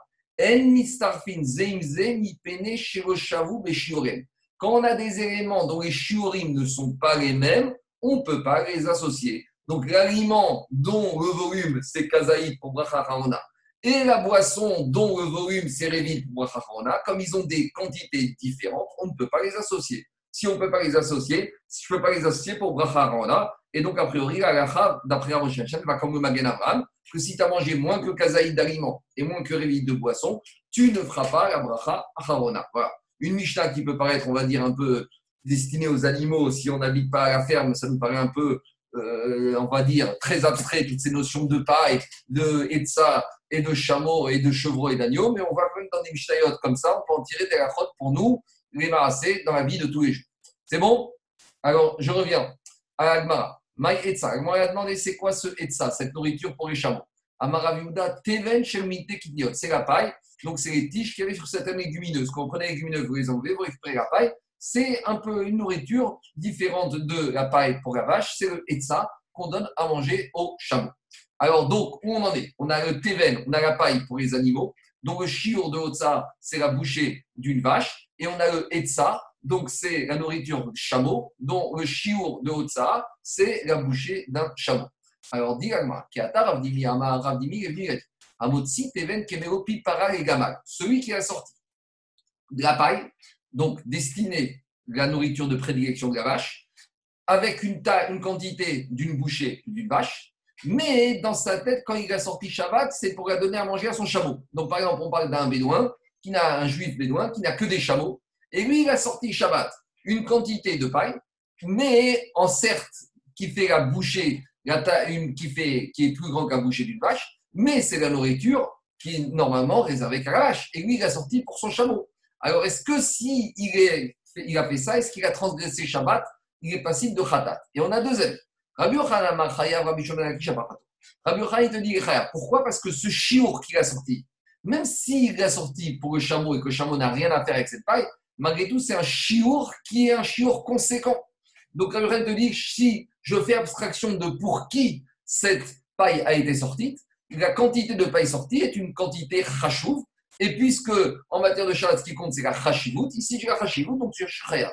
Quand on a des éléments dont les shiurim ne sont pas les mêmes, on ne peut pas les associer. Donc l'aliment dont le volume c'est kazaït pour bracha et la boisson dont le volume c'est révite pour comme ils ont des quantités différentes, on ne peut pas les associer. Si on ne peut pas les associer, je ne peux pas les associer pour bracha Et donc, a priori, la d'après Rosh va comme le Magen Abraham, que si tu as mangé moins que kazaïd d'aliments et moins que révite de boisson, tu ne feras pas la bracha Voilà. Une Mishnah qui peut paraître, on va dire, un peu destinée aux animaux, si on n'habite pas à la ferme, ça nous paraît un peu euh, on va dire, très abstrait, toutes ces notions de paille, de etza et de chameau et de chevreau et d'agneau, mais on va quand même dans des mishnayot comme ça, on peut en tirer des rachotes pour nous les marasser dans la vie de tous les jours. C'est bon? Alors, je reviens à Agmara. Maï etza. Agmara a demandé c'est quoi ce etza, cette nourriture pour les chameaux? Amaraviuda, teven shermite kidniot. C'est la paille, donc c'est les tiges qu'il y avait sur certaines légumineuses. Quand on prenait les légumineuses, vous les enlevez, vous récupérez la paille, c'est un peu une nourriture différente de la paille pour la vache, c'est le etza qu'on donne à manger aux chameaux. Alors donc, où on en est? On a le teven, on a la paille pour les animaux, donc le chiour de Otsa, c'est la bouchée d'une vache, et on a le etza, donc c'est la nourriture chameau, dont le chiour de Otsa, c'est la bouchée d'un chameau. Alors, dit qui a Teven, Para et celui qui a sorti de la paille, donc destiné la nourriture de prédilection de la vache, avec une, taille, une quantité d'une bouchée d'une vache, mais dans sa tête, quand il a sorti Shabbat, c'est pour la donner à manger à son chameau. Donc par exemple, on parle d'un bédouin, qui n'a un juif bédouin, qui n'a que des chameaux, et lui, il a sorti Shabbat une quantité de paille, mais en certes, qui fait la bouchée, une, qui, fait, qui est plus grand qu'un bouchée d'une vache, mais c'est la nourriture qui est normalement réservée qu'à la vache. Et lui, il a sorti pour son chameau. Alors, est-ce que si il, a fait ça, est-ce qu'il a transgressé Shabbat Il est passible de Khatat? Et on a deux ailes. Rabbi Yochanan, Rabbi Rabbi te dit Pourquoi? Parce que ce chiour qu'il a sorti, même s'il l'a sorti pour le chameau et que le chameau n'a rien à faire avec cette paille, malgré tout, c'est un chiour qui est un chiour conséquent. Donc, Rabbi Yochanan te dit si je fais abstraction de pour qui cette paille a été sortie, la quantité de paille sortie est une quantité chachouv, et puisque en matière de Shabbat, ce qui compte, c'est la Chashivut, ici tu as Chashivut, donc tu as Shreya.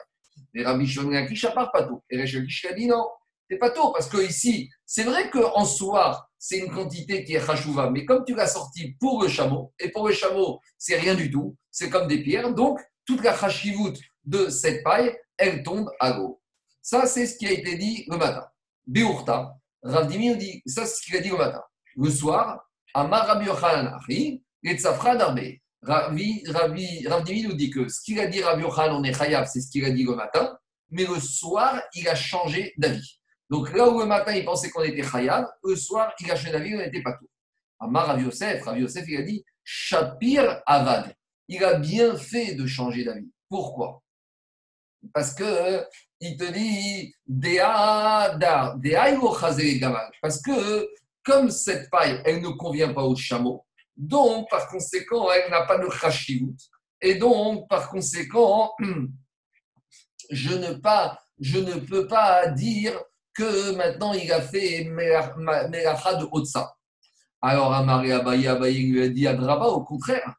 Et Rabbi Shimon Lakish part pas tout. Et Lakish a dit non, c'est pas tôt, parce que ici, c'est vrai qu'en soi, c'est une quantité qui est chachouva. Mais comme tu l'as sorti pour le chameau, et pour le chameau, c'est rien du tout, c'est comme des pierres, donc toute la chachivout de cette paille, elle tombe à l'eau. Ça, c'est ce qui a été dit le matin. Beurta, Rav dit, ça, c'est ce qu'il a dit le matin. Le soir, Amar Rabbi Yochanan Achi, Letzafra Darbe. Ravi, Ravi, Rav Dimi nous dit que ce qu'il a dit Rabbi Yochanan, on est chayav, c'est ce qu'il a dit le matin, mais le soir, il a changé d'avis. Donc là où le matin, il pensait qu'on était chayav, le soir, il a changé d'avis, on n'était pas tout. Amar Rav Yosef, Rav Yosef, il a dit Shapir Avad. Il a bien fait de changer d'avis. Pourquoi? Parce que il te dit Parce que comme cette paille, elle ne convient pas au chameau, donc par conséquent, elle n'a pas de chashivut. Et donc, par conséquent, je ne, peux pas dire que maintenant il a fait Melacha de Otsa. Alors, Amari Abaye, Abaye lui a dit à Draba, au contraire,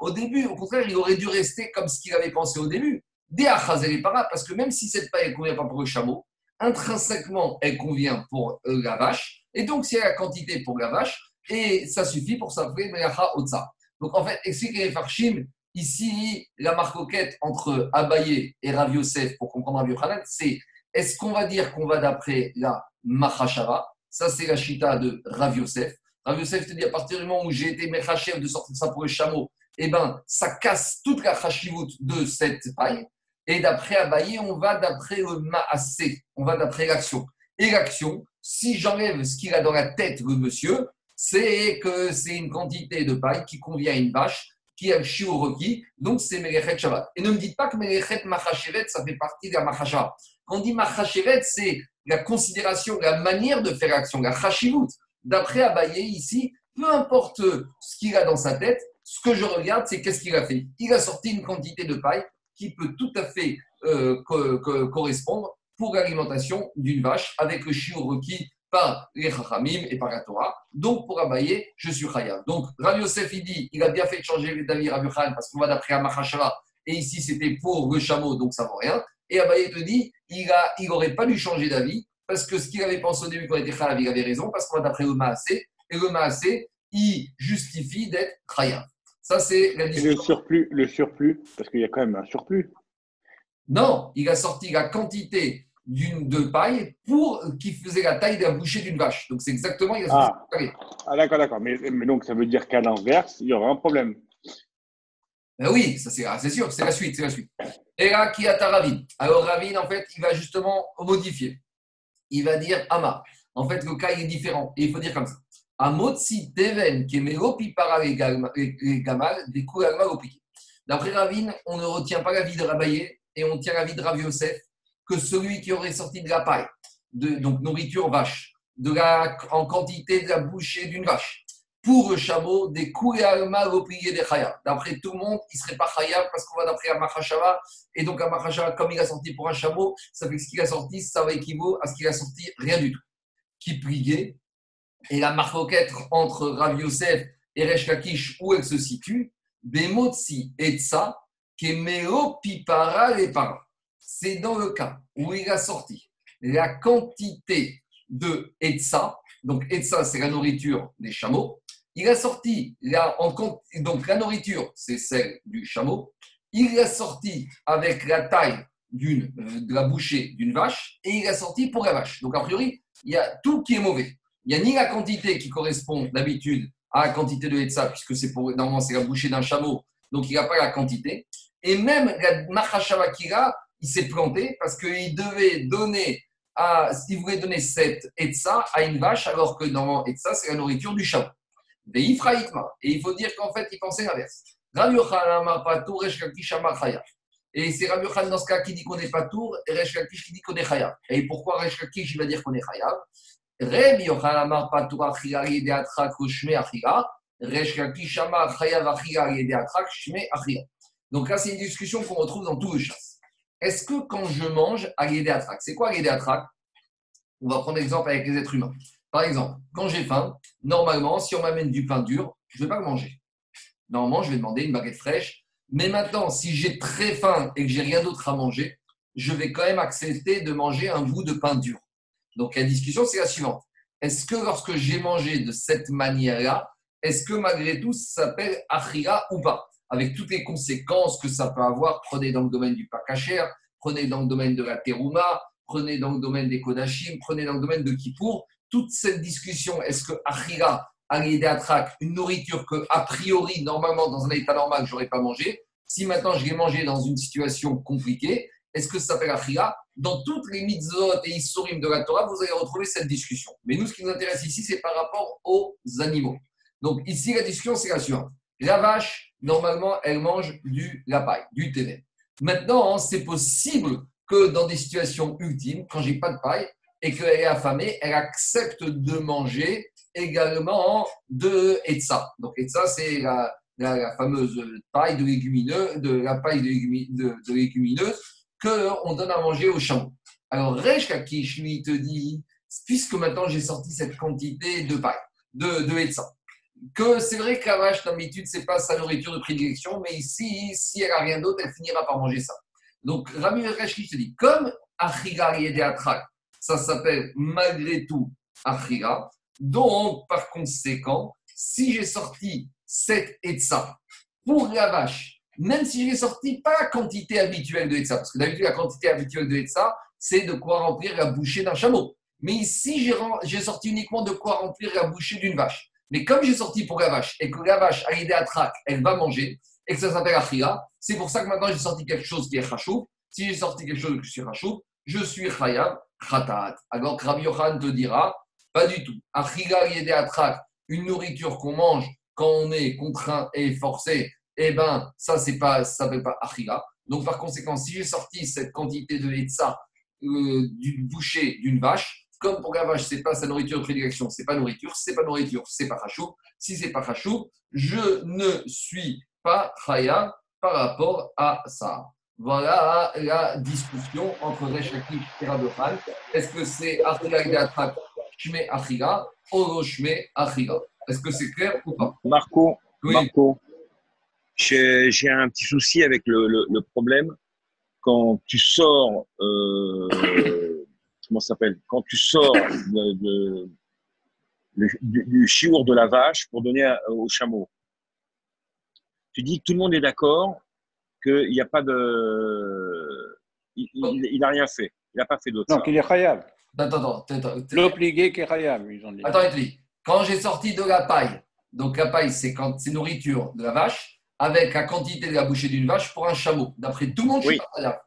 au début, au contraire, il aurait dû rester comme ce qu'il avait pensé au début parce que même si cette paille ne convient pas pour le chameau, intrinsèquement, elle convient pour euh, la vache. Et donc, si elle a la quantité pour la vache, et ça suffit pour s'appeler Melacha Otsa. Donc, en fait, explique les Farshim, ici, la marcoquette entre Abaye et Rav Yosef, pour comprendre Rav Yochanan, c'est est-ce qu'on va dire qu'on va d'après la Machashava Ça, c'est la chita de Rav Yosef. Rav Yosef te dit à partir du moment où j'ai été Mechachev de sortir ça pour le chameau, eh ben, ça casse toute la chashivut de cette paille. Et d'après Abaye, on va d'après le Maasé, on va d'après l'action. Et l'action, si j'enlève ce qu'il a dans la tête, le monsieur, c'est que c'est une quantité de paille qui convient à une vache, qui a le chiot requis, donc c'est Melechet Shabbat. Et ne me dites pas que Melechet Machasheret, ça fait partie de la Machasha. Quand on dit Machasheret, c'est la considération, la manière de faire l'action, la Chashivut. D'après Abaye, ici, peu importe ce qu'il a dans sa tête, ce que je regarde, c'est qu'est-ce qu'il a fait. Il a sorti une quantité de paille qui peut tout à fait euh, correspondre pour l'alimentation d'une vache avec le chiot requis par les Chachamim et par la Torah. Donc, pour Abaye, je suis Chayav. Donc, Rav Yosef, il dit, il a bien fait de changer d'avis Rav Khan parce qu'on va d'après Amachashara et ici c'était pour le chameau, donc ça ne vaut rien. Et Abaye te dit, il n'aurait il pas dû changer d'avis parce que ce qu'il avait pensé au début quand il était Chayav, il avait raison parce qu'on va d'après le Maasé et le Maasé, il justifie d'être Chayav. Ça, c'est la Le surplus, le surplus, parce qu'il y a quand même un surplus. Non, il a sorti la quantité d'une de paille pour qui faisait la taille d'un boucher d'une vache. Donc c'est exactement. Il a ah. ah, d'accord, d'accord. Mais, donc ça veut dire qu'à l'inverse, il y aura un problème. Ben oui, ça c'est, ah, c'est sûr, c'est la suite, c'est la suite. Et là, qui a ta ravine Alors Ravine, en fait, il va justement modifier. Il va dire Ama. En fait, le cas il est différent. Et il faut dire comme ça. Amotsi Teven, Pipara Gamal, des D'après Ravine, on ne retient pas la vie de Rabaye et on tient la vie de Rav Yosef que celui qui aurait sorti de la paille, de, donc nourriture vache, de la, en quantité de la bouchée d'une vache, pour le chameau, des Koualma Oplié des Chaya. D'après tout le monde, il ne serait pas Chaya parce qu'on va d'après Amachashava. Et donc Amachashava, comme il a sorti pour un chameau, ça fait que ce qu'il a sorti, ça va équivaut à ce qu'il a sorti rien du tout. Qui priait et la marquette entre Rav Yosef et Resh Lakish, où elle se situe, Bemotsi Etsa, Kemeo Pipara para. C'est dans le cas où il a sorti la quantité de Etsa, donc Etsa c'est la nourriture des chameaux, il a sorti, la, donc la nourriture c'est celle du chameau, il a sorti avec la taille d'une, de la bouchée d'une vache et il a sorti pour la vache. Donc a priori, il y a tout qui est mauvais. Il n'y a ni la quantité qui correspond d'habitude à la quantité de Hetza, puisque c'est pour, normalement c'est la bouchée d'un chameau, donc il n'a pas la quantité. Et même la Mahashava il s'est planté parce qu'il devait donner, à, il voulait donner cette Etza à une vache, alors que normalement Etza c'est la nourriture du chameau. Et il faut dire qu'en fait il pensait l'inverse. Et c'est Rabbi Yochan dans ce cas qui dit qu'on n'est pas tour, et Resh qui dit qu'on est chayav. Et pourquoi Resh il va dire qu'on est chayav? Donc là, c'est une discussion qu'on retrouve dans tout le chasse. Est-ce que quand je mange à Atrak, c'est quoi Yede Atrak On va prendre l'exemple avec les êtres humains. Par exemple, quand j'ai faim, normalement, si on m'amène du pain dur, je ne vais pas le manger. Normalement, je vais demander une baguette fraîche. Mais maintenant, si j'ai très faim et que j'ai rien d'autre à manger, je vais quand même accepter de manger un bout de pain dur. Donc la discussion, c'est la suivante. est-ce que lorsque j'ai mangé de cette manière-là, est-ce que malgré tout, ça s'appelle Achira ou pas? Avec toutes les conséquences que ça peut avoir, prenez dans le domaine du Pakacher, prenez dans le domaine de la Teruma, prenez dans le domaine des Kodachim, prenez dans le domaine de Kippour. Toute cette discussion, est-ce que Achira, Atrak, une nourriture que, a priori, normalement, dans un état normal, je n'aurais pas mangé, si maintenant je l'ai mangé dans une situation compliquée, est-ce que ça s'appelle Achira Dans toutes les mitzvot et isurim de la Torah, vous allez retrouver cette discussion. Mais nous, ce qui nous intéresse ici, c'est par rapport aux animaux. Donc ici, la discussion, c'est la suivante. La vache, normalement, elle mange du paille, du ténèbre. Maintenant, c'est possible que dans des situations ultimes, quand j'ai pas de paille et qu'elle est affamée, elle accepte de manger également de etza. Donc etza, c'est la, fameuse paille de légumineux, de la paille de, de, qu'on donne à manger au chameau. Alors Resh Kakish, lui, te dit, puisque maintenant j'ai sorti cette quantité de paille, de, de etza, que c'est vrai que la vache, d'habitude, c'est pas sa nourriture de prédilection, mais ici, si elle a rien d'autre, elle finira par manger ça. Donc, Rami Reshki te dit, comme Achiga Atrak, ça s'appelle malgré tout Achiga, donc, par conséquent, si j'ai sorti cette Etza pour la vache, même si j'ai sorti pas la quantité habituelle de Etza, parce que d'habitude, la quantité habituelle de Etza, c'est de quoi remplir la bouchée d'un chameau. Mais ici, j'ai sorti uniquement de quoi remplir la bouchée d'une vache. Mais comme j'ai sorti pour la vache et que la vache a aidé à trac, elle va manger et que ça s'appelle Achira, c'est pour ça que maintenant j'ai sorti quelque chose qui est Khashou. Si j'ai sorti quelque chose qui est Khashou, je suis Khayab Khatat. Alors Rabbi Yohan te dira, pas du tout. Achira aidé à trac, une nourriture qu'on mange quand on est contraint et forcé, eh ben ça c'est pas, ça s'appelle pas Achira. Donc par conséquent, si j'ai sorti cette quantité de Hetza euh, du boucher d'une vache, comme pour la vache, c'est pas sa nourriture de prédilection, c'est pas nourriture, c'est pas nourriture, c'est pas chachou. Si c'est pas chachou, je ne suis pas chaya par rapport à ça. Voilà la discussion entre Reshaki et Rabbehan. Est-ce que c'est Achila et Atrak, Shme Achila, ou Shme Achila Est-ce que c'est clair ou pas? Marco, Marco j'ai un petit souci avec le, le, problème. Quand tu sors euh, comment ça s'appelle Quand tu sors de, du, du chiour de la vache pour donner au chameau. Tu dis que tout le monde est d'accord qu'il n'y a pas de. Il n'a rien fait. Il n'a pas fait d'autre. Non, qu'il est khayab. Attends, attends. L'obligé qui est khayab, ils ont dit. Attends, quand j'ai sorti de la paille, donc la paille, c'est quand c'est nourriture de la vache, avec la quantité de la bouchée d'une vache pour un chameau. D'après tout le monde, je suis pas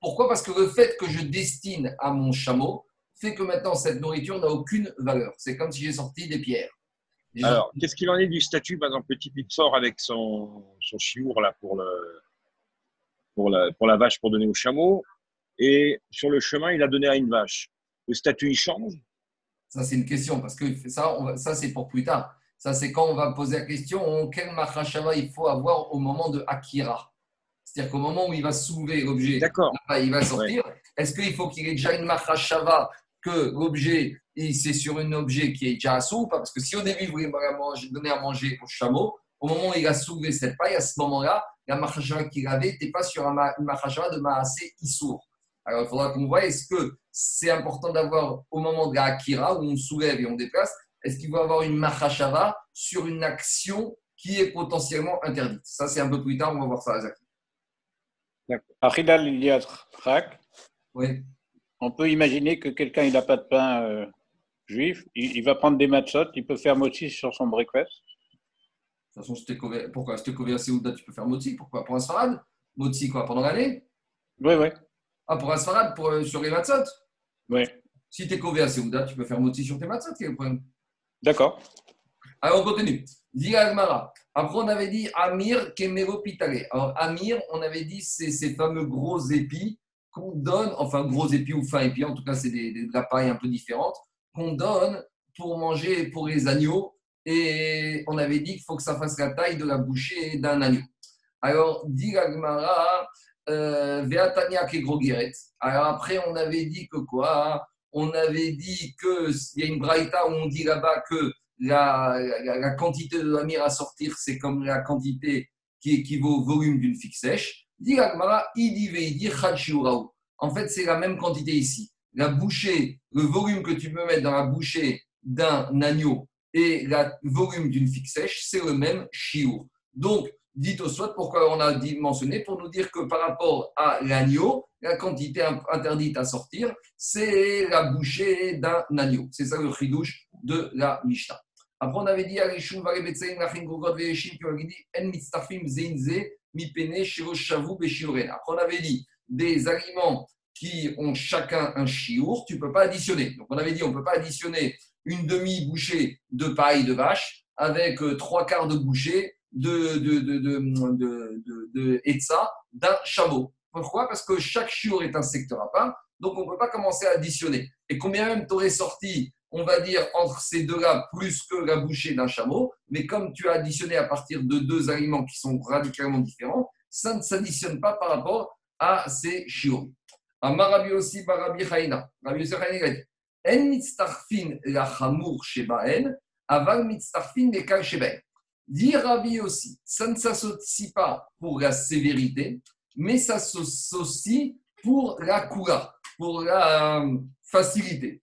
pourquoi? Parce que le fait que je destine à mon chameau fait que maintenant cette nourriture n'a aucune valeur. C'est comme si j'ai sorti des pierres. Alors, qu'est-ce qu'il en est du statut? Par exemple, petit sort avec son, son chiour là, pour, le, pour, la, pour la vache pour donner au chameau. Et sur le chemin, il a donné à une vache. Le statut, il change? Ça, c'est une question, parce que ça, ça c'est pour plus tard. Ça, c'est quand on va poser la question quel machashava il faut avoir au moment de Akira? C'est-à-dire qu'au moment où il va soulever l'objet, il va sortir. Est-ce qu'il faut qu'il ait déjà une machashava que l'objet, c'est sur un objet qui est déjà assous ou pas? Parce que si au début, il voulait donner à manger au chameau, au moment où il a soulevé cette paille, à ce moment-là, la machashava qu'il avait n'était pas sur une machashava de maasé issour. Alors il faudra qu'on voit, est-ce que c'est important d'avoir au moment de la akira, où on soulève et on déplace, est-ce qu'il va avoir une machashava sur une action qui est potentiellement interdite? Ça, c'est un peu plus tard, on va voir ça, Zaki. Achidal Oui. On peut imaginer que quelqu'un n'a pas de pain euh, juif, il, va prendre des matzot, il peut faire motzi sur son breakfast. De toute façon, pourquoi Stekové Seouda, tu peux faire motzi Pourquoi Pour un sfarad? Motzi quoi Pendant l'année? Oui, oui. Ah, pour un sfarad pour, euh, sur les matzot? Oui. Si tu es Kové à Seouda, tu peux faire motzi sur tes matzot, quel est le problème D'accord. Alors, on continue. Agmara. Après, on avait dit Amir Kemero Pitale. Alors, Amir, on avait dit, c'est ces fameux gros épis qu'on donne, enfin, gros épis ou fins épis, en tout cas, c'est des, des, un peu différentes, qu'on donne pour manger pour les agneaux. Et on avait dit qu'il faut que ça fasse la taille de la bouchée d'un agneau. Alors, dit Agmara, euh, Veatania Kegrogiret. Alors, après, on avait dit que quoi? On avait dit qu'il y a une braïta où on dit là-bas que la, la, quantité de l'amir à sortir, c'est comme la quantité qui équivaut au volume d'une figue sèche. En fait, c'est la même quantité ici. La bouchée, le volume que tu peux mettre dans la bouchée d'un agneau et le volume d'une figue sèche, c'est le même chiour. Donc, dites au soit pourquoi on a mentionné pour nous dire que par rapport à l'agneau, la quantité interdite à sortir, c'est la bouchée d'un agneau. C'est ça le chidouche de la Mishnah. Après, on avait dit Après, on avait dit des aliments qui ont chacun un chiour, tu ne peux pas additionner. Donc, on avait dit on ne peut pas additionner une demi-bouchée de paille de vache avec euh, trois quarts de bouchée de, de, de, de, de, d'un chameau. Pourquoi Parce que chaque chiour est un secteur à part, donc on ne peut pas commencer à additionner. Et combien même tu aurais sorti, on va dire, entre ces deux-là, plus que la bouchée d'un chameau, mais comme tu as additionné à partir de deux aliments qui sont radicalement différents, ça ne s'additionne pas par rapport à ces chiours. Amarabi aussi, Barabi En mitztarfin la chamour shebaen, aval mitztarfin le kal shebaen. Dit aussi, ça ne s'associe pas pour la sévérité, mais ça s'associe pour la coula, pour la euh, facilité.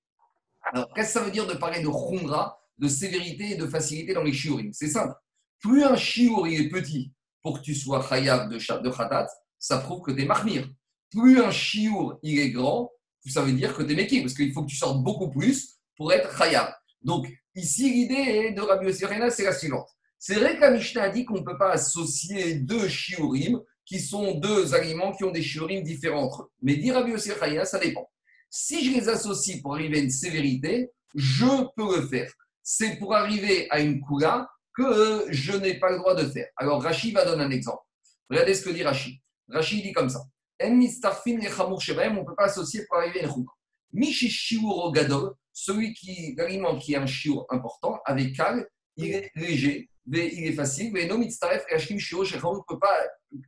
Alors, qu'est-ce que ça veut dire de parler de khumra, de sévérité et de facilité dans les shiurim? C'est simple. Plus un shiur est petit pour que tu sois chayav de, de khatat, ça prouve que tu es mahmir plus un chiour il est grand, ça veut dire que tu es méquille, parce qu'il faut que tu sortes beaucoup plus pour être khayab. Donc, ici, l'idée de Rabbi Yossi c'est la suivante. C'est vrai que Mishnah a dit qu'on ne peut pas associer deux shiurim qui sont deux aliments qui ont des shiurim différents entre eux. Mais dit Rabbi Yossi ça dépend. Si je les associe pour arriver à une sévérité, je peux le faire. C'est pour arriver à une kula que je n'ai pas le droit de faire. Alors, Rachid va donner un exemple. Regardez ce que dit Rachid. Rachid dit comme ça. On ne peut pas associer pour arriver à une Mishi gadol, celui qui, l'aliment qui est un shiur important, avec kal, il est léger, mais il est facile. Mais no mitztaref kashkim shiur on ne peut pas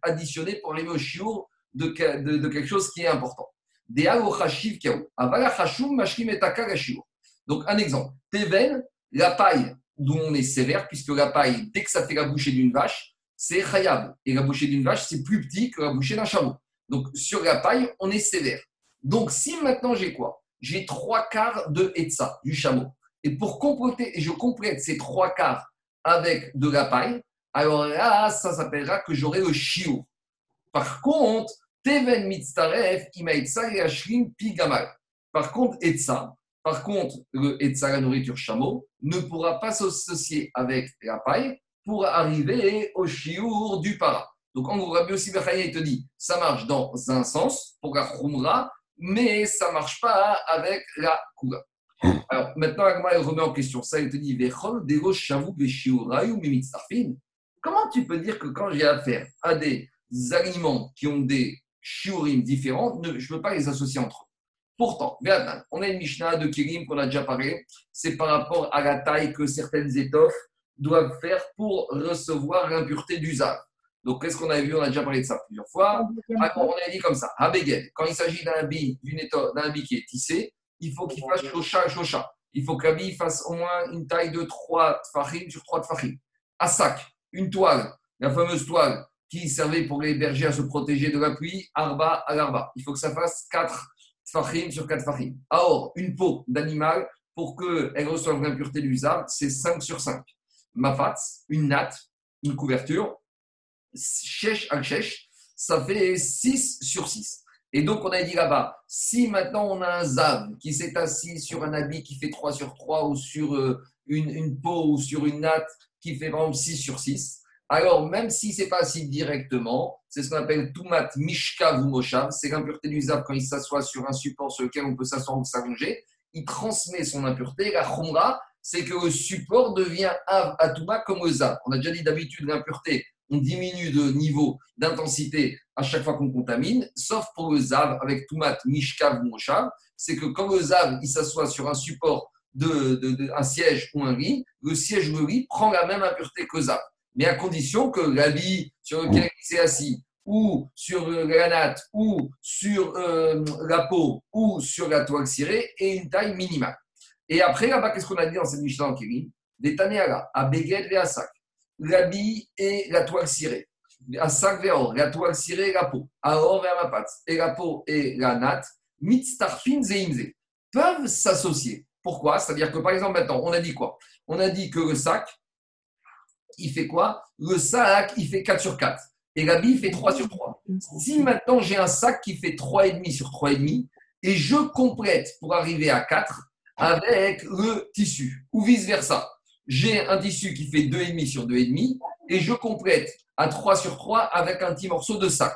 additionner pour arriver au shiur de, de, de, quelque chose qui est important. Donc, un exemple. Teven, la paille d'où on est sévère, puisque la paille, dès que ça fait la bouchée d'une vache, c'est khayab. Et la bouchée d'une vache, c'est plus petit que la bouchée d'un chameau. Donc, sur la paille, on est sévère. Donc, si maintenant j'ai quoi? J'ai trois quarts de Etza, du chameau. Et pour compléter, et je complète ces trois quarts avec de la paille, alors là, ça s'appellera que j'aurai le chiou. Par contre, Teven Mitzaref, Imaitza et Ashrim Pigamal. Par contre, Etza, par contre, le Etza, la nourriture chameau, ne pourra pas s'associer avec la paille pour arriver au chiour du para. Donc, en gros, Rabbi Yossi il te dit, ça marche dans un sens, pour la khumra, mais ça marche pas avec la kula. Alors, maintenant, Agma, elle remet en question ça. Il te dit, Comment tu peux dire que quand j'ai affaire à des aliments qui ont des shiurim différents, je ne peux pas les associer entre eux? Pourtant, on a une Mishnah de Kirim qu'on a déjà parlé. C'est par rapport à la taille que certaines étoffes doivent faire pour recevoir l'impureté d'usage. Donc, qu'est-ce qu'on avait vu? On a déjà parlé de ça plusieurs fois. Ah, on avait dit comme ça Habegel, quand il s'agit d'un habit, d'un habit qui est tissé, il faut qu'il fasse chocha chocha. Il faut que fasse au moins une taille de 3 tfachim sur 3 tfachim. À sac, une toile, la fameuse toile qui servait pour les bergers à se protéger de la pluie, arba à l'arba. Il faut que ça fasse 4 tfachim sur 4 tfachim. Or, une peau d'animal, pour qu'elle reçoive l'impureté du c'est 5 sur 5. Mafats, une natte, une couverture, Shesh al ça fait 6 sur 6. Et donc, on a dit là-bas, si maintenant on a un Zav qui s'est assis sur un habit qui fait 3 sur 3 ou sur euh, une, peau ou sur une natte qui fait vraiment 6 sur 6, alors même si c'est pas assis directement, c'est ce qu'on appelle Tumat Mishka ou Moshav, c'est l'impureté du Zav quand il s'assoit sur un support sur lequel on peut s'asseoir ou s'allonger, il transmet son impureté. La Khumra, c'est que le support devient Atuma comme le Zav. On a déjà dit d'habitude l'impureté, on diminue de niveau d'intensité à chaque fois qu'on contamine, sauf pour le ZAV avec Toumat, Mishkav ou Moshav, c'est que quand le ZAV il s'assoit sur un support, de, un siège ou un lit, le siège ou le lit prend la même impureté que ZAV, mais à condition que l'habit sur lequel il s'est assis, ou sur la natte, ou sur euh, la peau, ou sur la toile cirée, ait une taille minimale. Et après, là-bas, qu'est-ce qu'on a dit dans cette Mishnah en Kérim Des Tanéala, à Beged et à Sac l'habit et la toile cirée. À sac vers la toile cirée et la peau. Or vers ma patte. Et la peau et la natte, mitztarfin zeimze, peuvent s'associer. Pourquoi? C'est-à-dire que par exemple, maintenant, on a dit quoi? On a dit que le sac, il fait quoi? Le sac, il fait 4 sur 4. Et la bille fait 3 sur 3. Si maintenant j'ai un sac qui fait 3,5 sur 3,5 et je complète pour arriver à 4 avec le tissu ou vice-versa. J'ai un tissu qui fait 2,5 sur 2,5 et je complète à 3 sur 3 avec un petit morceau de sac.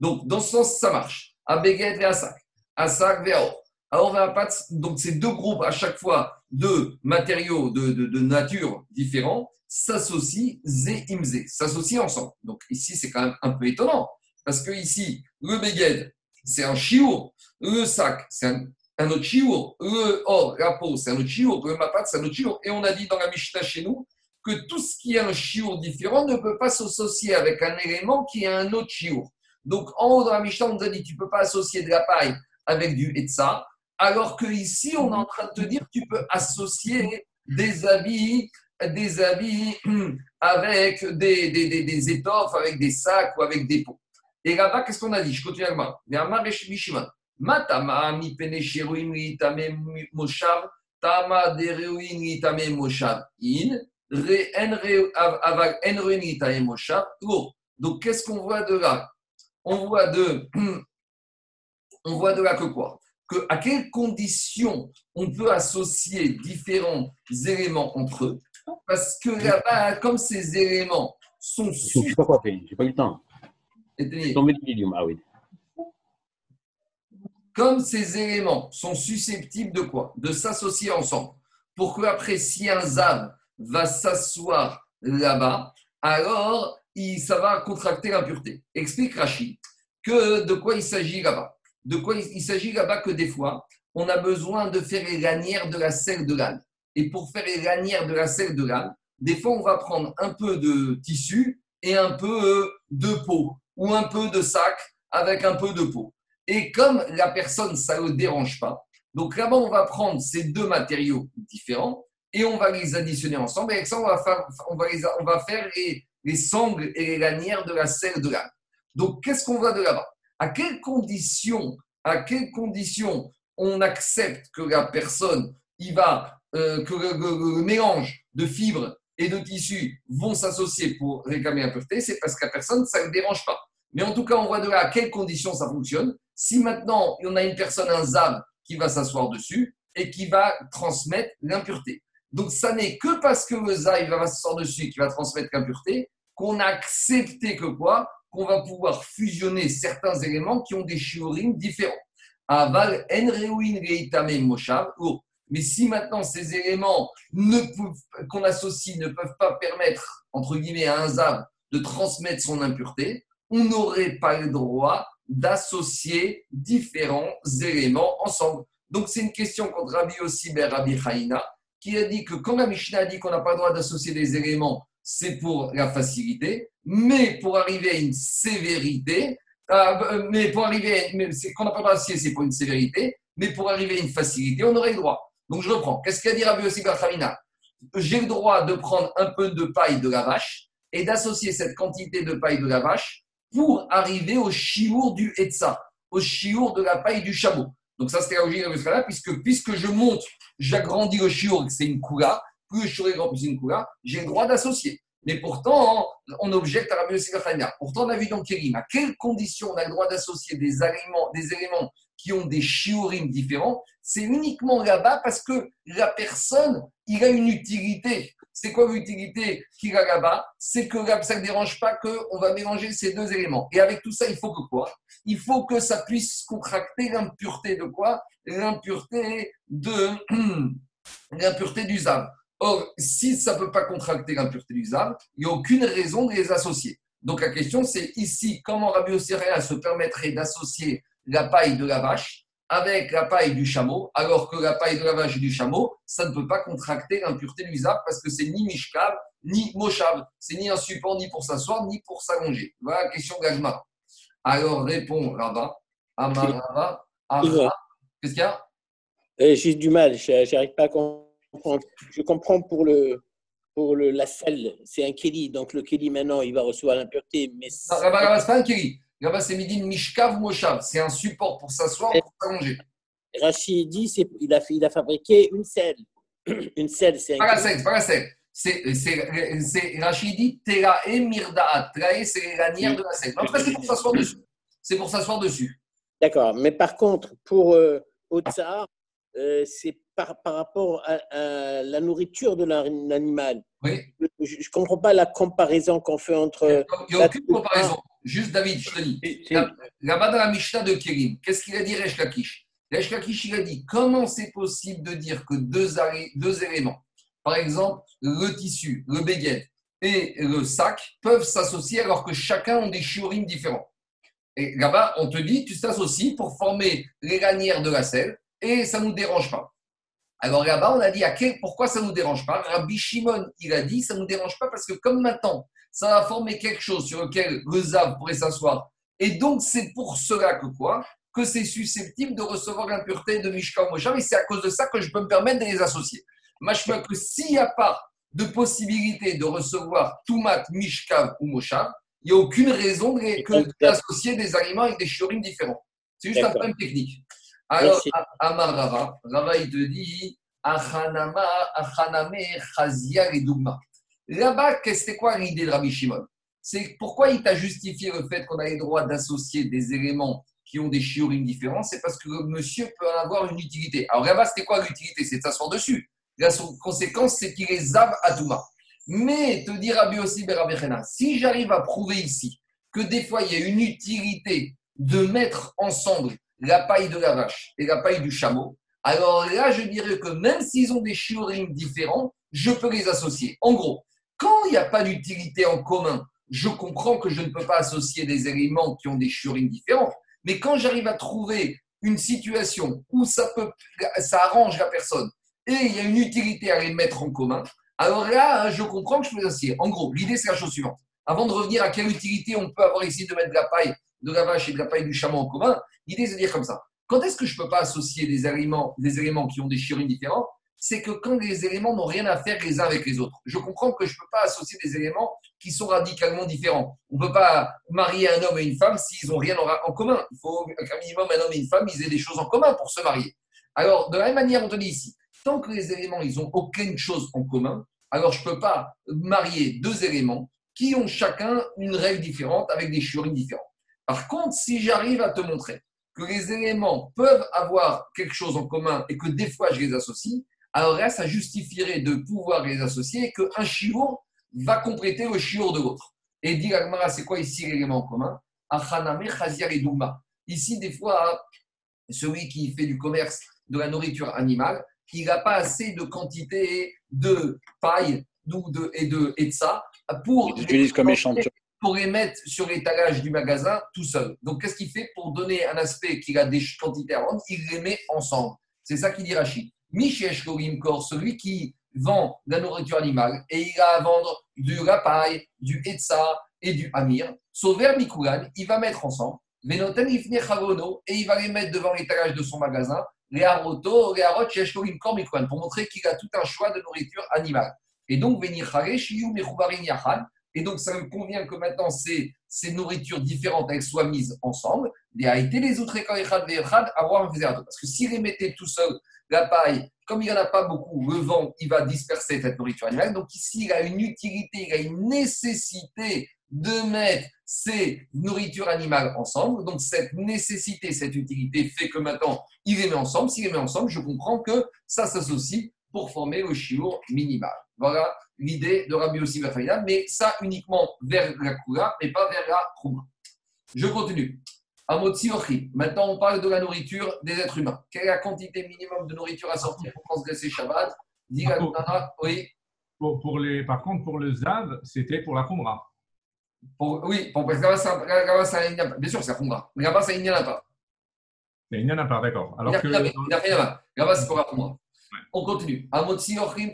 Donc, dans ce sens, ça marche. À Béguette et à sac. À sac vers or. Alors, va pas. Donc, ces deux groupes, à chaque fois, de matériaux de, de, nature différents, s'associent zé imzé, s'associent ensemble. Donc, ici, c'est quand même un peu étonnant. Parce que ici, le Beged, c'est un chiour. Le sac, c'est un, un, autre chiour. Le or, la peau, c'est un autre chiour. Le mapat, c'est un autre chiour. Et on a dit dans la Mishnah chez nous que tout ce qui est un chiour différent ne peut pas s'associer avec un élément qui est un autre chiour. Donc, en haut dans la Mishnah, on nous a dit tu ne peux pas associer de la paille avec du etza, alors que ici, on est en train de te dire tu peux associer des habits, des habits avec des, des, des, des étoffes, avec des sacs ou avec des pots. Et là-bas, qu'est-ce qu'on a dit? Je continue avec moi. Matama mi peneshiruin litame moshav, tama deruin litame moshav. In, re en avag en ruin litame moshav. Donc, qu'est-ce qu'on voit de là? On voit de, on voit de là que quoi? Que à quelles conditions on peut associer différents éléments entre eux, parce que là-bas, comme ces éléments sont... Je ne sais pas faire, je n'ai pas eu le temps. Ah oui. Comme ces éléments sont susceptibles de quoi? De s'associer ensemble. Pour que après, si un zav va s'asseoir là-bas, alors il, ça va contracter l'impureté. Explique Rachid de quoi il s'agit là-bas. De quoi il, s'agit là-bas que des fois, on a besoin de faire les lanières de la selle de l'âne. Et pour faire les lanières de la selle de l'âne, des fois, on va prendre un peu de tissu et un peu de peau ou un peu de sac avec un peu de peau. Et comme la personne, ça ne le dérange pas, donc là-bas, on va prendre ces deux matériaux différents et on va les additionner ensemble. Et avec ça, on va faire, on va on va faire les, les, sangles et les lanières de la selle de l'âne. Donc, qu'est-ce qu'on voit de là-bas? À quelles conditions, à quelles conditions on accepte que la personne, il va, euh, que le, mélange de fibres et de tissus vont s'associer pour réclamer l'impureté, c'est parce que la personne, ça ne dérange pas. Mais en tout cas, on voit de là à quelles conditions ça fonctionne. Si maintenant, on a une personne, un ZAV, qui va s'asseoir dessus et qui va transmettre l'impureté. Donc, ça n'est que parce que le ZAV va s'asseoir dessus et qui va transmettre l'impureté qu'on a accepté que quoi? Qu'on va pouvoir fusionner certains éléments qui ont des shiurim différents. Aval en moshav. Mais si maintenant ces éléments qu'on associe ne peuvent pas permettre, entre guillemets, à un ZAV de transmettre son impureté, on n'aurait pas le droit d'associer différents éléments ensemble. Donc, c'est une question contre Rabbi Osiber, Rabbi Haïna, qui a dit que quand la Mishnah a dit qu'on n'a pas le droit d'associer des éléments, c'est pour la facilité, mais pour arriver à une sévérité, euh, mais pour arriver, c'est qu'on n'a pas droit d'associer, c'est pour une sévérité, mais pour arriver à une facilité, on aurait le droit. Donc, je reprends. Qu'est-ce qu'a dit Rabbi Osiber Haïna J'ai le droit de prendre un peu de paille de la vache et d'associer cette quantité de paille de la vache pour arriver au chiour du Etza, au chiour de la paille du chameau. Donc ça, c'était la logique de ce puisque, puisque je monte, j'agrandis le chiour, c'est une coula, plus le chiour est grand, plus une coula, j'ai le droit d'associer. Mais pourtant, on objecte à Rabbi Yossi Pourtant, on a vu dans Kérim, à quelles conditions on a le droit d'associer des éléments, des éléments qui ont des shiurim différents C'est uniquement là-bas parce que la personne, il a une utilité. C'est quoi l'utilité qu'il a là-bas? C'est que ça ne dérange pas qu'on va mélanger ces deux éléments. Et avec tout ça, il faut que quoi? Il faut que ça puisse contracter l'impureté de quoi? L'impureté de l'impureté du zav. Or, si ça ne peut pas contracter l'impureté du zav, il n'y a aucune raison de les associer. Donc la question, c'est ici, comment Rabbi se permettrait d'associer la paille de la vache avec la paille du chameau, alors que la paille de la vache et du chameau, ça ne peut pas contracter l'impureté du parce que c'est ni mishkav, ni moshav. C'est ni un support, ni pour s'asseoir, ni pour s'allonger. Voilà la question d'Agma. Alors répond Rabat, Amarava, Qu'est-ce qu'il y a? Eh, J'ai du mal, je n'arrive pas à comprendre. Je comprends pour le, pour le, la selle, c'est un keli. Donc le keli maintenant, il va recevoir l'impureté. Mais Rabat, c'est pas un keli. Là-bas, c'est midi Mishkav Moshav. C'est un support pour s'asseoir ou pour s'allonger. Rachid dit qu'il a, il a fabriqué une selle. Une selle, c'est. Pas la selle, pas la selle. C'est Rachid dit Terae Mirdaat. Terae, c'est la lanière de la selle. En tout cas, c'est pour s'asseoir dessus. C'est pour s'asseoir dessus. D'accord. Mais par contre, pour euh, Otsar, euh, c'est par, par, rapport à, la nourriture de l'animal. Oui. Je ne comprends pas la comparaison qu'on fait entre. Il n'y a aucune comparaison. Juste David, je te dis. Là-bas dans la Mishnah de Kérim, qu'est-ce qu'il a dit Resh Lakish? Resh Lakish, il a dit comment c'est possible de dire que deux, deux éléments, par exemple le tissu, le béguet et le sac, peuvent s'associer alors que chacun ont des shiurim différents? Et là-bas, on te dit, tu t'associes pour former les lanières de la selle et ça ne nous dérange pas. Alors là-bas, on a dit à quel, pourquoi ça ne nous dérange pas? Rabbi Shimon, il a dit, ça ne nous dérange pas parce que comme maintenant, ça va former quelque chose sur lequel le Zav pourrait s'asseoir. Et donc, c'est pour cela que quoi? Que c'est susceptible de recevoir l'impureté de Mishka ou Moshav. Et c'est à cause de ça que je peux me permettre de les associer. Machma que s'il n'y a pas de possibilité de recevoir Toumat, Mishkav ou Moshav, il n'y a aucune raison d'associer des aliments avec des chiorim différents. C'est juste un problème technique. Alors, Amar Rava, Rava, il te dit Achanama, Achaname, Chazia et Dougma. Là-bas, c'était quoi l'idée de Rabbi Shimon? C'est pourquoi il t'a justifié le fait qu'on a le droit d'associer des éléments qui ont des chiorim différents C'est parce que le monsieur peut avoir une utilité. Alors là-bas, c'était quoi l'utilité? C'est de s'asseoir dessus. La conséquence, c'est qu'il est Zav Atouma. Mais, te dit Rabbi aussi si j'arrive à prouver ici que des fois, il y a une utilité de mettre ensemble la paille de la vache et la paille du chameau, alors là, je dirais que même s'ils ont des chiorim différents, je peux les associer. En gros, quand il n'y a pas d'utilité en commun, je comprends que je ne peux pas associer des éléments qui ont des churines différents. Mais quand j'arrive à trouver une situation où ça, peut, ça arrange la personne et il y a une utilité à les mettre en commun, alors là, je comprends que je peux associer. En gros, l'idée, c'est la chose suivante. Avant de revenir à quelle utilité on peut avoir ici de mettre de la paille de la vache et de la paille du chameau en commun, l'idée, c'est de dire comme ça. Quand est-ce que je ne peux pas associer des éléments, des éléments qui ont des churines différents c'est que quand les éléments n'ont rien à faire les uns avec les autres. Je comprends que je ne peux pas associer des éléments qui sont radicalement différents. On ne peut pas marier un homme et une femme s'ils n'ont rien en commun. Il faut qu'un minimum un homme et une femme, ils aient des choses en commun pour se marier. Alors, de la même manière, on te dit ici, tant que les éléments, ils n'ont aucune chose en commun, alors je ne peux pas marier deux éléments qui ont chacun une règle différente avec des churines différentes. Par contre, si j'arrive à te montrer que les éléments peuvent avoir quelque chose en commun et que des fois je les associe, alors là, ça justifierait de pouvoir les associer et qu'un chiour va compléter le chiour de l'autre. Et dit c'est quoi ici l'élément commun? Et. Ici, des fois, celui qui fait du commerce de la nourriture animale, il n'a pas assez de quantité de paille de, et de ça pour, comme pour les mettre sur l'étalage du magasin tout seul. Donc, qu'est-ce qu'il fait pour donner un aspect qu'il a des quantités à vendre? Il les met ensemble. C'est ça qu'il dit Rachid. Michesh Kor, celui qui vend la nourriture animale et il a à vendre du rapaille, du etza et du amir, Sauver Mikulan, il va mettre ensemble, Venoten Ifne et il va les mettre devant l'étalage de son magasin, les aroto, les arot, Kor pour montrer qu'il a tout un choix de nourriture animale. Et donc, Venir Shiyu Yachan, et donc, ça me convient que maintenant ces, ces nourritures différentes elles soient mises ensemble. Et a été les autres avoir Parce que s'il les mettait tout seul, la paille, comme il n'y en a pas beaucoup, le vent, il va disperser cette nourriture animale. Donc ici, il a une utilité, il a une nécessité de mettre ces nourritures animales ensemble. Donc cette nécessité, cette utilité fait que maintenant, il les met ensemble. S'il les met ensemble, je comprends que ça s'associe pour former le chiour minimal. Voilà l'idée de Rabbi Yossi mais ça uniquement vers la Kula, mais pas vers la Khouma. Je continue. Maintenant, on parle de la nourriture des êtres humains. Quelle est la quantité minimum de nourriture à sortir pour transgresser Shabbat ah, oui. Pour, les, par contre, pour le Zav, c'était pour la Khumra. oui, pour, parce que là-bas, ça, bien sûr, c'est la Khumra. Mais là-bas, ça, il n'y en a pas. Il n'y en a pas, d'accord. Alors il n'y a, rien là-bas. Là-bas, c'est pour la Khumra. On continue. Amotsi Ochrim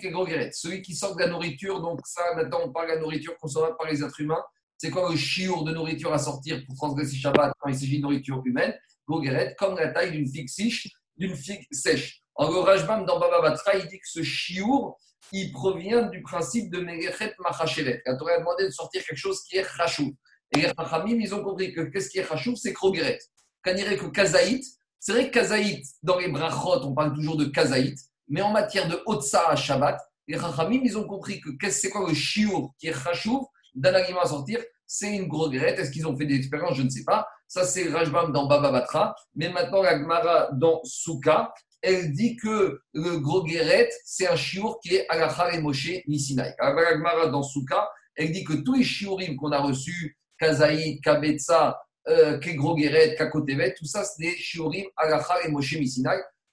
Celui qui sort de la nourriture, donc ça, maintenant, on parle de la nourriture consommée par les êtres humains. C'est quoi le chiour de nourriture à sortir pour transgresser Shabbat quand il s'agit de nourriture humaine? Gogeret, comme la taille d'une figue sèche. D'une figue sèche. En le Rajbam dans Baba Batra, il dit que ce chiour, il provient du principe de Megechet Machachelet. La Torah a demandé de sortir quelque chose qui est chachou. Et les Chachamim, ils ont compris que qu'est-ce qui est chachou C'est Krogeret. Quand il que Kazaït, C'est vrai que kazaït, dans les brachot, on parle toujours de kazaït, mais en matière de otsa à Shabbat, les Chachamim, ils ont compris que c'est quoi le chiour qui est chachouv d'un aliment à sortir C'est une grogrette. Est-ce qu'ils ont fait des expériences? Je ne sais pas. Ça, c'est Rajbam dans Baba Batra. Mais maintenant, la Gemara dans Souka, elle dit que le grogeret, c'est un chiour qui est Alachar et Moshe Nisinaï. La Gemara dans Souka, elle dit que tous les chiourim qu'on a reçus, Kazaï, Kabetza, euh, Kegrogeret, Kakotevet, tout ça, c'est des shiurim Alachar et Moshe.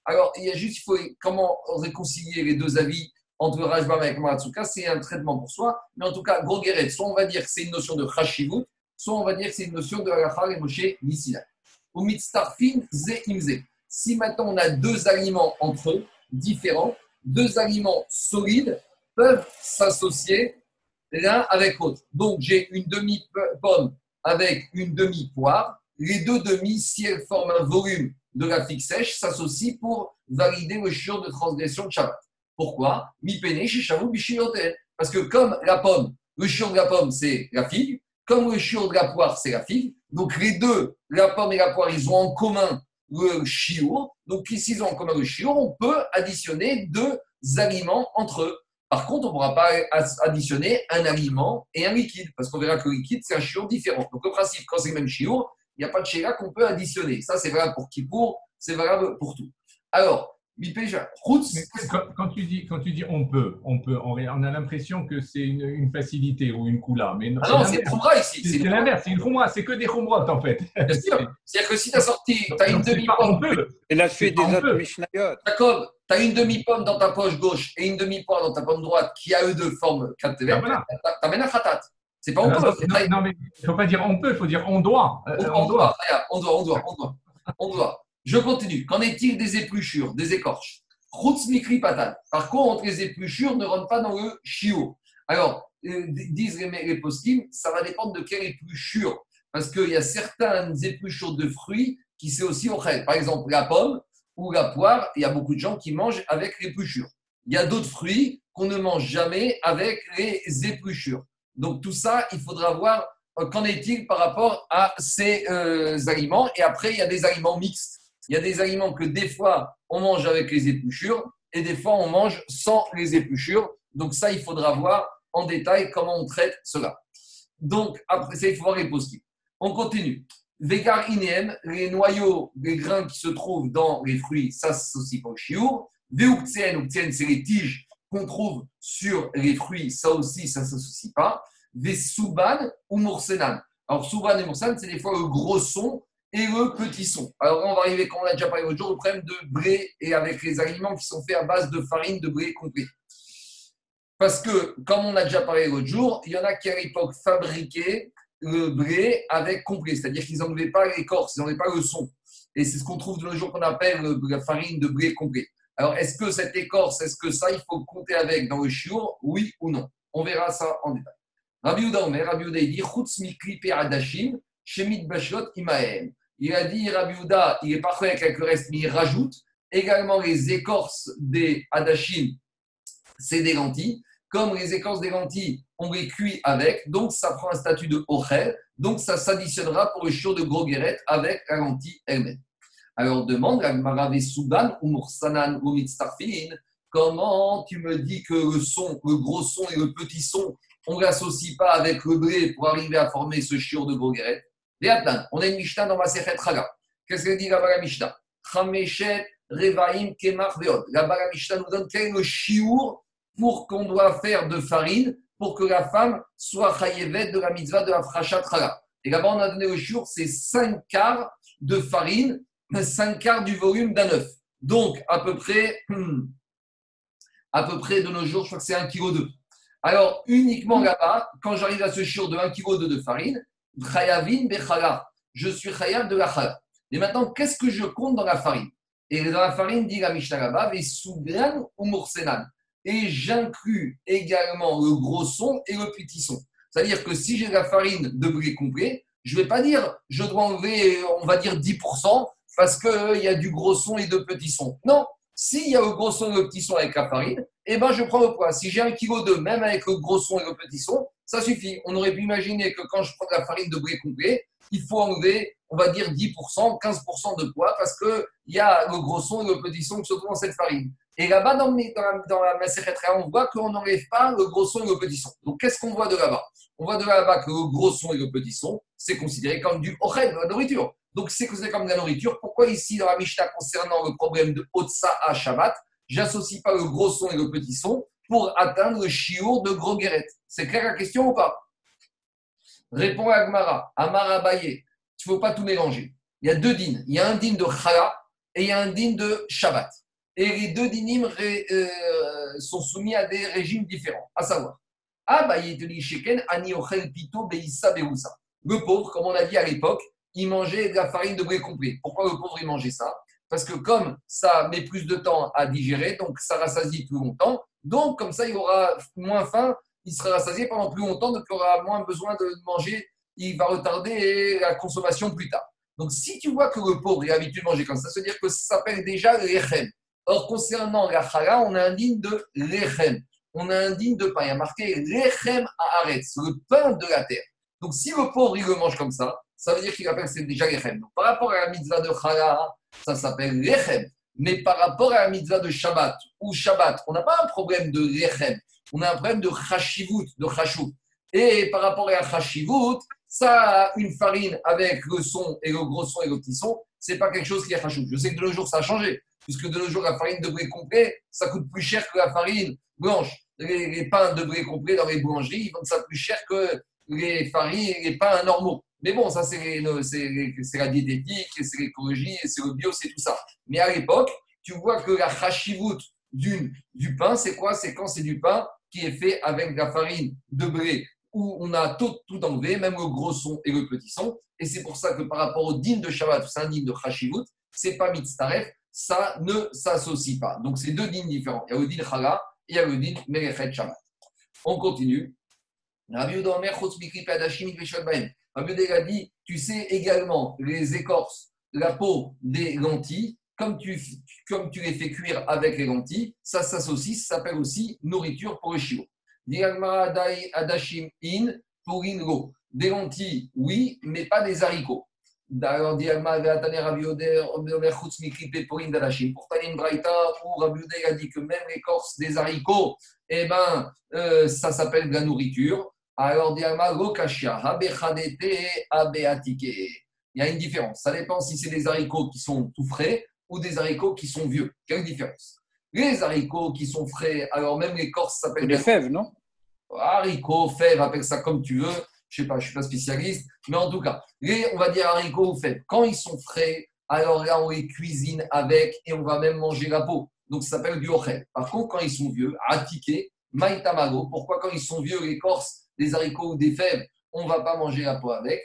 Alors, il y a juste, il faut comment réconcilier les deux avis entre Rajbam et Maratsuka, c'est un traitement pour soi. Mais en tout cas, Grogeret, soit on va dire que c'est une notion de Chashivut, soit on va dire que c'est une notion de Alachar et Moshe Nisinaï. Ou Ze Imze. Si maintenant on a deux aliments entre eux, différents, deux aliments solides peuvent s'associer l'un avec l'autre. Donc j'ai une demi-pomme avec une demi-poire. Les deux demi, si elles forment un volume de la figue sèche, s'associent pour valider le chiot de transgression de Shabbat. Pourquoi? Parce que comme la pomme, le chiot de la pomme, c'est la figue, comme le chiot de la poire, c'est la figue, donc les deux, la pomme et la poire, ils ont en commun le chiot. Donc s'ils ont en commun le chiot, on peut additionner deux aliments entre eux. Par contre, on ne pourra pas additionner un aliment et un liquide, parce qu'on verra que le liquide, c'est un chiot différent. Donc, le principe, quand c'est le même chiot, il n'y a pas de chéra qu'on peut additionner. Ça, c'est valable pour Kippour, c'est valable pour tout. Alors, quand, tu dis, quand tu dis on peut, on peut, on, a l'impression que c'est une, facilité ou une coula. Mais non, ah non c'est khumra ici. C'est l'inverse, c'est une khumra, c'est que des khumrot en fait. C'est-à-dire que si tu as sorti, tu as une demi-pomme. Et là, fait des autres Mishnayot. D'accord, tu as une demi-pomme dans ta poche gauche et une demi-poire dans ta pomme droite qui a eux deux forme 4 ben voilà. tu amènes un khatat. C'est pas on peut. Non, mais il ne faut pas dire on peut, il faut dire on doit. Euh, on, doit. on doit, on doit, on doit. On doit. Je continue. Qu'en est-il des épluchures, des écorches? Patat. Par contre, les épluchures ne rentrent pas dans le chiot. Alors, euh, disent les, les ça va dépendre de quelle épluchure. Parce qu'il y a certaines épluchures de fruits qui c'est aussi au Par exemple, la pomme ou la poire, il y a beaucoup de gens qui mangent avec l'épluchure. Il y a d'autres fruits qu'on ne mange jamais avec les épluchures. Donc tout ça, il faudra voir euh, qu'en est-il par rapport à ces euh, aliments. Et après, il y a des aliments mixtes. Il y a des aliments que des fois on mange avec les épluchures et des fois on mange sans les épluchures. Donc ça, il faudra voir en détail comment on traite cela. Donc après ça, il faut voir les positives. On continue. Inem, les noyaux, les grains qui se trouvent dans les fruits, ça s'associe pas au chiour. Veuktien, c'est les tiges qu'on trouve sur les fruits, ça aussi, ça ne s'associe pas. Vesouban ou moursenan. Alors, souban et moursenan, c'est des fois le gros son et le petit son. Alors on va arriver, comme on a déjà parlé l'autre jour, au problème de blé et avec les aliments qui sont faits à base de farine de blé complet. Parce que, comme on a déjà parlé l'autre jour, il y en a qui à l'époque fabriquaient le blé avec complet, c'est-à-dire qu'ils n'enlevaient pas l'écorce, ils n'enlevaient pas le son. Et c'est ce qu'on trouve de nos jours qu'on appelle la farine de blé complet. Alors, est-ce que cette écorce, est-ce que ça, il faut compter avec dans le chiour Oui ou non? On verra ça en détail. Rabbi Omer, Rabbi Uda, il dit Chutz mikli adashim, shemit bashot imaem. Il a dit, Rabbi il est parfait avec le reste, mais il rajoute également les écorces des hadachim, c'est des lentilles. Comme les écorces des lentilles, on les cuit avec, donc ça prend un statut de ochel, donc ça s'additionnera pour le chiot de grogueret avec la lentille elle-même. Alors demande, Marave Soudan ou Moursanan ou comment tu me dis que le son, le gros son et le petit son, on ne l'associe pas avec le blé pour arriver à former ce chiot de grogueret on a une Mishnah dans Masechet Chaga. Qu'est-ce que dit la Bala Mishnah? Chameshet Revaim Kemach Veod. La Bala Mishnah nous donne quel est le chiour pour qu'on doit faire de farine pour que la femme soit chayevet de la mitzvah de la frachat Chaga. Et là-bas, on a donné le chiour, c'est 5 quarts de farine, 5 quarts du volume d'un œuf. Donc, à peu près, hmm, à peu près de nos jours, je crois que c'est 1,2 kg. Alors, uniquement là-bas, quand j'arrive à ce chiour de 1,2 kg de farine, Chayavin. Je suis chayav de la chala. Et maintenant, qu'est-ce que je compte dans la farine? Et dans la farine, dit la Mishnah là ou Moursenan. Et j'inclus également le gros son et le petit son. C'est-à-dire que si j'ai la farine de blé complet, je ne vais pas dire je dois enlever, on va dire 10% parce qu'il y a du gros son et de petits sons. Non, s'il y a le gros son et le petit son avec la farine, eh ben je prends le poids. Si j'ai un kilo de, même avec le gros son et le petit son, ça suffit. On aurait pu imaginer que quand je prends de la farine de blé complet, il faut enlever, on va dire 10%, 15% de poids, parce qu'il y a le gros son et le petit son qui se trouvent dans cette farine. Et là-bas, dans, la, dans on voit qu'on n'enlève pas le gros son et le petit son. Donc, qu'est-ce qu'on voit de là-bas? On voit de là-bas que le gros son et le petit son, c'est considéré comme du ochel, de la nourriture. Donc, c'est considéré comme de la nourriture. Pourquoi ici, dans la Mishnah, concernant le problème de Otsa à Shabbat, j'associe pas le gros son et le petit son pour atteindre le chiour de gros C'est clair la question ou pas? Répond Agmara, Amara Baye, il ne faut pas tout mélanger. Il y a deux dînes. Il y a un dîne de Chala et il y a un dîne de Shabbat. Et les deux dinim euh, sont soumis à des régimes différents, à savoir, le pauvre, comme on a dit à l'époque, il mangeait de la farine de blé complet. Pourquoi le pauvre il mangeait ça? Parce que comme ça met plus de temps à digérer, donc ça rassasie plus longtemps, donc comme ça il aura moins faim, il sera rassasié pendant plus longtemps, donc il aura moins besoin de manger, il va retarder la consommation plus tard. Donc si tu vois que le pauvre est habitué à manger comme ça, ça veut dire que ça s'appelle déjà l'echem. Or, concernant la chala, on a un digne de lechem. On a un digne de pain. Il y a marqué lechem à le pain de la terre. Donc, si le pauvre, il le mange comme ça, ça veut dire qu'il appelle c'est déjà lechem. Donc, par rapport à la mitzvah de chala, ça s'appelle lechem. Mais par rapport à la mitzvah de Shabbat ou Shabbat, on n'a pas un problème de lechem. On a un problème de chashivut, de chashut. Et par rapport à la chashivut, ça une farine avec le son et le gros son et le petit son, c'est pas quelque chose qui est chashut. Je sais que de nos jours, ça a changé puisque de nos jours, la farine de blé complet, ça coûte plus cher que la farine blanche. Les, pains de blé complet dans les boulangeries, ils vendent ça plus cher que les farines, les pains normaux. Mais bon, ça, c'est la diététique, c'est l'écologie, c'est le bio, c'est tout ça. Mais à l'époque, tu vois que la chachivut du, pain, c'est quoi? C'est quand c'est du pain qui est fait avec la farine de blé, où on a tout, tout enlevé, même le gros son et le petit son. Et c'est pour ça que par rapport au din de Shabbat, c'est un din de chachivut, c'est pas mitzaref, ça ne s'associe pas. Donc, c'est deux dînes différents. Il y a le din Chala et il y a le din Merechet Shabbat. On continue. Rabbi a dit, tu sais également les écorces, la peau des lentilles, comme tu, comme tu les fais cuire avec les lentilles, ça s'associe, ça s'appelle aussi nourriture pour le chiot. Adashim in pour Des lentilles, oui, mais pas des haricots. Peporin Dalashim. Pourtant, une braïta où a dit que même l'écorce des haricots, eh ben, euh, ça s'appelle de la nourriture. Alors. Il y a une différence. Ça dépend si c'est des haricots qui sont tout frais ou des haricots qui sont vieux. Quelle différence Les haricots qui sont frais, alors même l'écorce s'appelle. Des fèves, non? Haricots, fèves, appelle ça comme tu veux je sais pas, je suis pas spécialiste, mais en tout cas, les, on va dire haricots ou fèves, quand ils sont frais, alors là, on les cuisine avec et on va même manger la peau. Donc, ça s'appelle du ochel. Par contre, quand ils sont vieux, atiqué, maïtamago, pourquoi quand ils sont vieux, l'écorce des haricots ou des fèves, on ne va pas manger la peau avec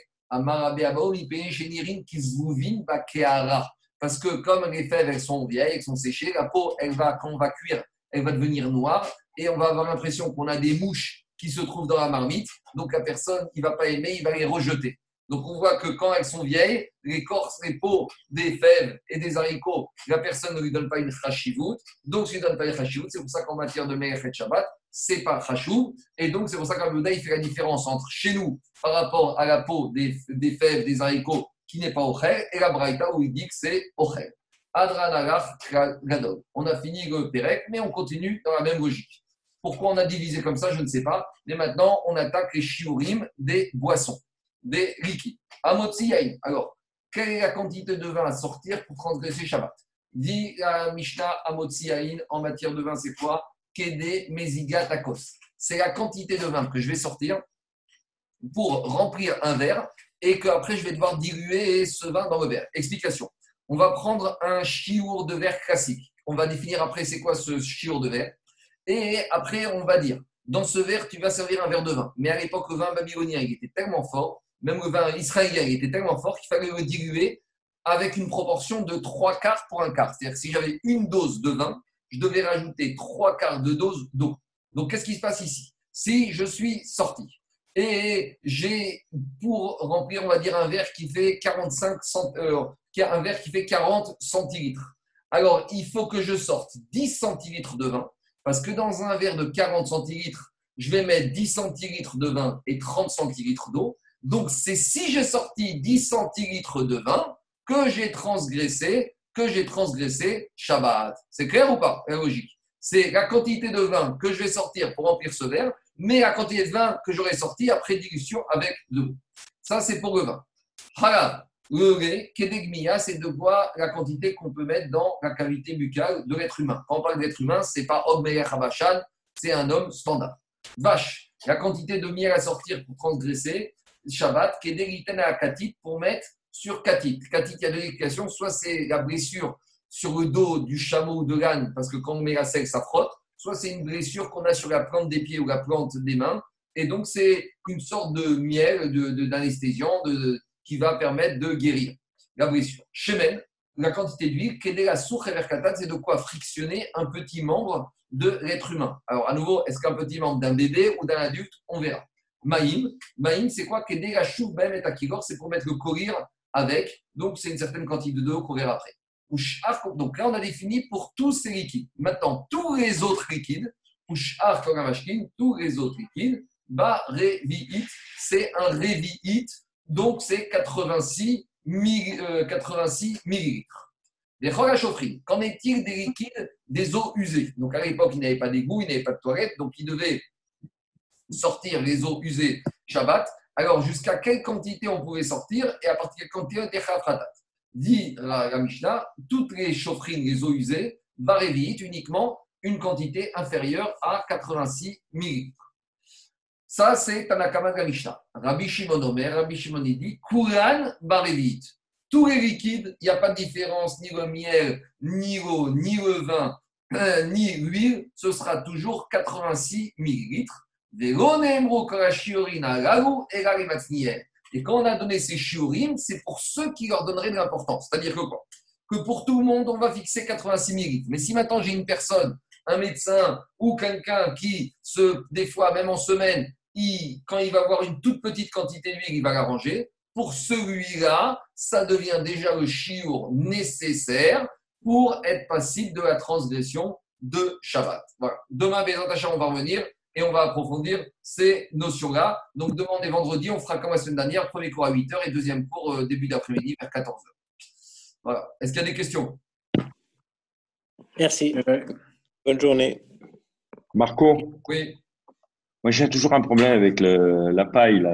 parce que comme les fèves, elles sont vieilles, elles sont séchées, la peau, elle va, quand on va cuire, elle va devenir noire et on va avoir l'impression qu'on a des mouches qui se trouvent dans la marmite. Donc la personne qui ne va pas aimer, il va les rejeter. Donc on voit que quand elles sont vieilles, l'écorce, les peaux des fèves et des haricots, la personne ne lui donne pas une chashivut. Donc si ne lui donne pas une chashivut, c'est pour ça qu'en matière de Me'echet Shabbat, c'est pas chashou. Et donc c'est pour ça qu'Abouda, il fait la différence entre chez nous par rapport à la peau des, fèves, des haricots qui n'est pas ochel, et la braïta où il dit que c'est ochel. Adranagach Gadol. On a fini le Pérec, mais on continue dans la même logique. Pourquoi on a divisé comme ça, je ne sais pas. Mais maintenant, on attaque les shiurim des boissons, des liquides. Alors, quelle est la quantité de vin à sortir pour transgresser Shabbat? Dit la Mishnah Amotzi en matière de vin, c'est quoi? Kede Meziga Takos. C'est la quantité de vin que je vais sortir pour remplir un verre et qu'après je vais devoir diluer ce vin dans le verre. Explication. On va prendre un chiour de verre classique. On va définir après c'est quoi ce chiour de verre. Et après, on va dire, dans ce verre, tu vas servir un verre de vin. Mais à l'époque, le vin babylonien, il était tellement fort, même le vin israélien, était tellement fort qu'il fallait le diluer avec une proportion de trois quarts pour un quart. C'est-à-dire que si j'avais une dose de vin, je devais rajouter trois quarts de dose d'eau. Donc, qu'est-ce qui se passe ici? Si je suis sorti et j'ai, pour remplir, on va dire, un verre qui fait 45 cent, euh, un verre qui fait 40 centilitres, alors il faut que je sorte 10 centilitres de vin parce que dans un verre de 40 centilitres, je vais mettre 10 centilitres de vin et 30 centilitres d'eau. Donc, c'est si j'ai sorti 10 centilitres de vin que j'ai transgressé, que j'ai transgressé Shabbat. C'est clair ou pas? C'est logique. C'est la quantité de vin que je vais sortir pour remplir ce verre, mais la quantité de vin que j'aurai sorti après dilution avec de l'eau. Ça, c'est pour le vin. Voilà. Le lait, c'est de quoi la quantité qu'on peut mettre dans la cavité buccale de l'être humain. Quand on parle d'être humain, c'est pas homme Habashan, c'est un homme standard. Vache, la quantité de miel à sortir pour transgresser, Shabbat, kedegiten à katit pour mettre sur katit. Katit, il y a deux explications. Soit c'est la blessure sur le dos du chameau ou de l'âne, parce que quand on met la selle, ça frotte. Soit c'est une blessure qu'on a sur la plante des pieds ou la plante des mains. Et donc, c'est une sorte de miel, d'anesthésiant, de, qui va permettre de guérir la blessure. Chemen, la quantité d'huile, est la source c'est de quoi frictionner un petit membre de l'être humain. Alors, à nouveau, est-ce qu'un petit membre d'un bébé ou d'un adulte On verra. Maïm, c'est quoi? Ben c'est pour mettre le courir avec. Donc, c'est une certaine quantité d'eau qu'on verra après. Donc là, on a défini pour tous ces liquides. Maintenant, tous les autres liquides, tous les autres liquides, bah, c'est un révi'it donc c'est 86, 86 millilitres. Les qu'en est-il des liquides des eaux usées? Donc à l'époque, il n'y pas d'égout, il n'y pas de toilette, donc il devait sortir les eaux usées Shabbat. Alors jusqu'à quelle quantité on pouvait sortir et à partir de quelle quantité on était Dit la, Mishnah, toutes les chauffrines, les eaux usées, va uniquement une quantité inférieure à 86 millilitres. Ça, c'est Tanakama Mishnah. Rabbi Shimon Omer, Rabbi Shimon dit Kuran Barevit. Tous les liquides, il n'y a pas de différence, ni le miel, ni l'eau, ni le vin, euh, ni l'huile, ce sera toujours 86 millilitres. Et quand on a donné ces shiurim, c'est pour ceux qui leur donneraient de l'importance. C'est-à-dire que quoi? Que pour tout le monde, on va fixer 86 millilitres. Mais si maintenant j'ai une personne, un médecin ou quelqu'un qui, se, des fois, même en semaine, quand il va avoir une toute petite quantité d'huile, il va la ranger. Pour celui-là, ça devient déjà le chiour nécessaire pour être passible de la transgression de Shabbat. Voilà. Demain, on va revenir et on va approfondir ces notions-là. Donc, demain et vendredi, on fera comme la semaine dernière, premier cours à 8h et deuxième cours euh, début d'après-midi vers 14h. Voilà. Est-ce qu'il y a des questions? Merci. Bonne journée. Marco? Oui. Moi, j'ai toujours un problème avec le, la paille, là.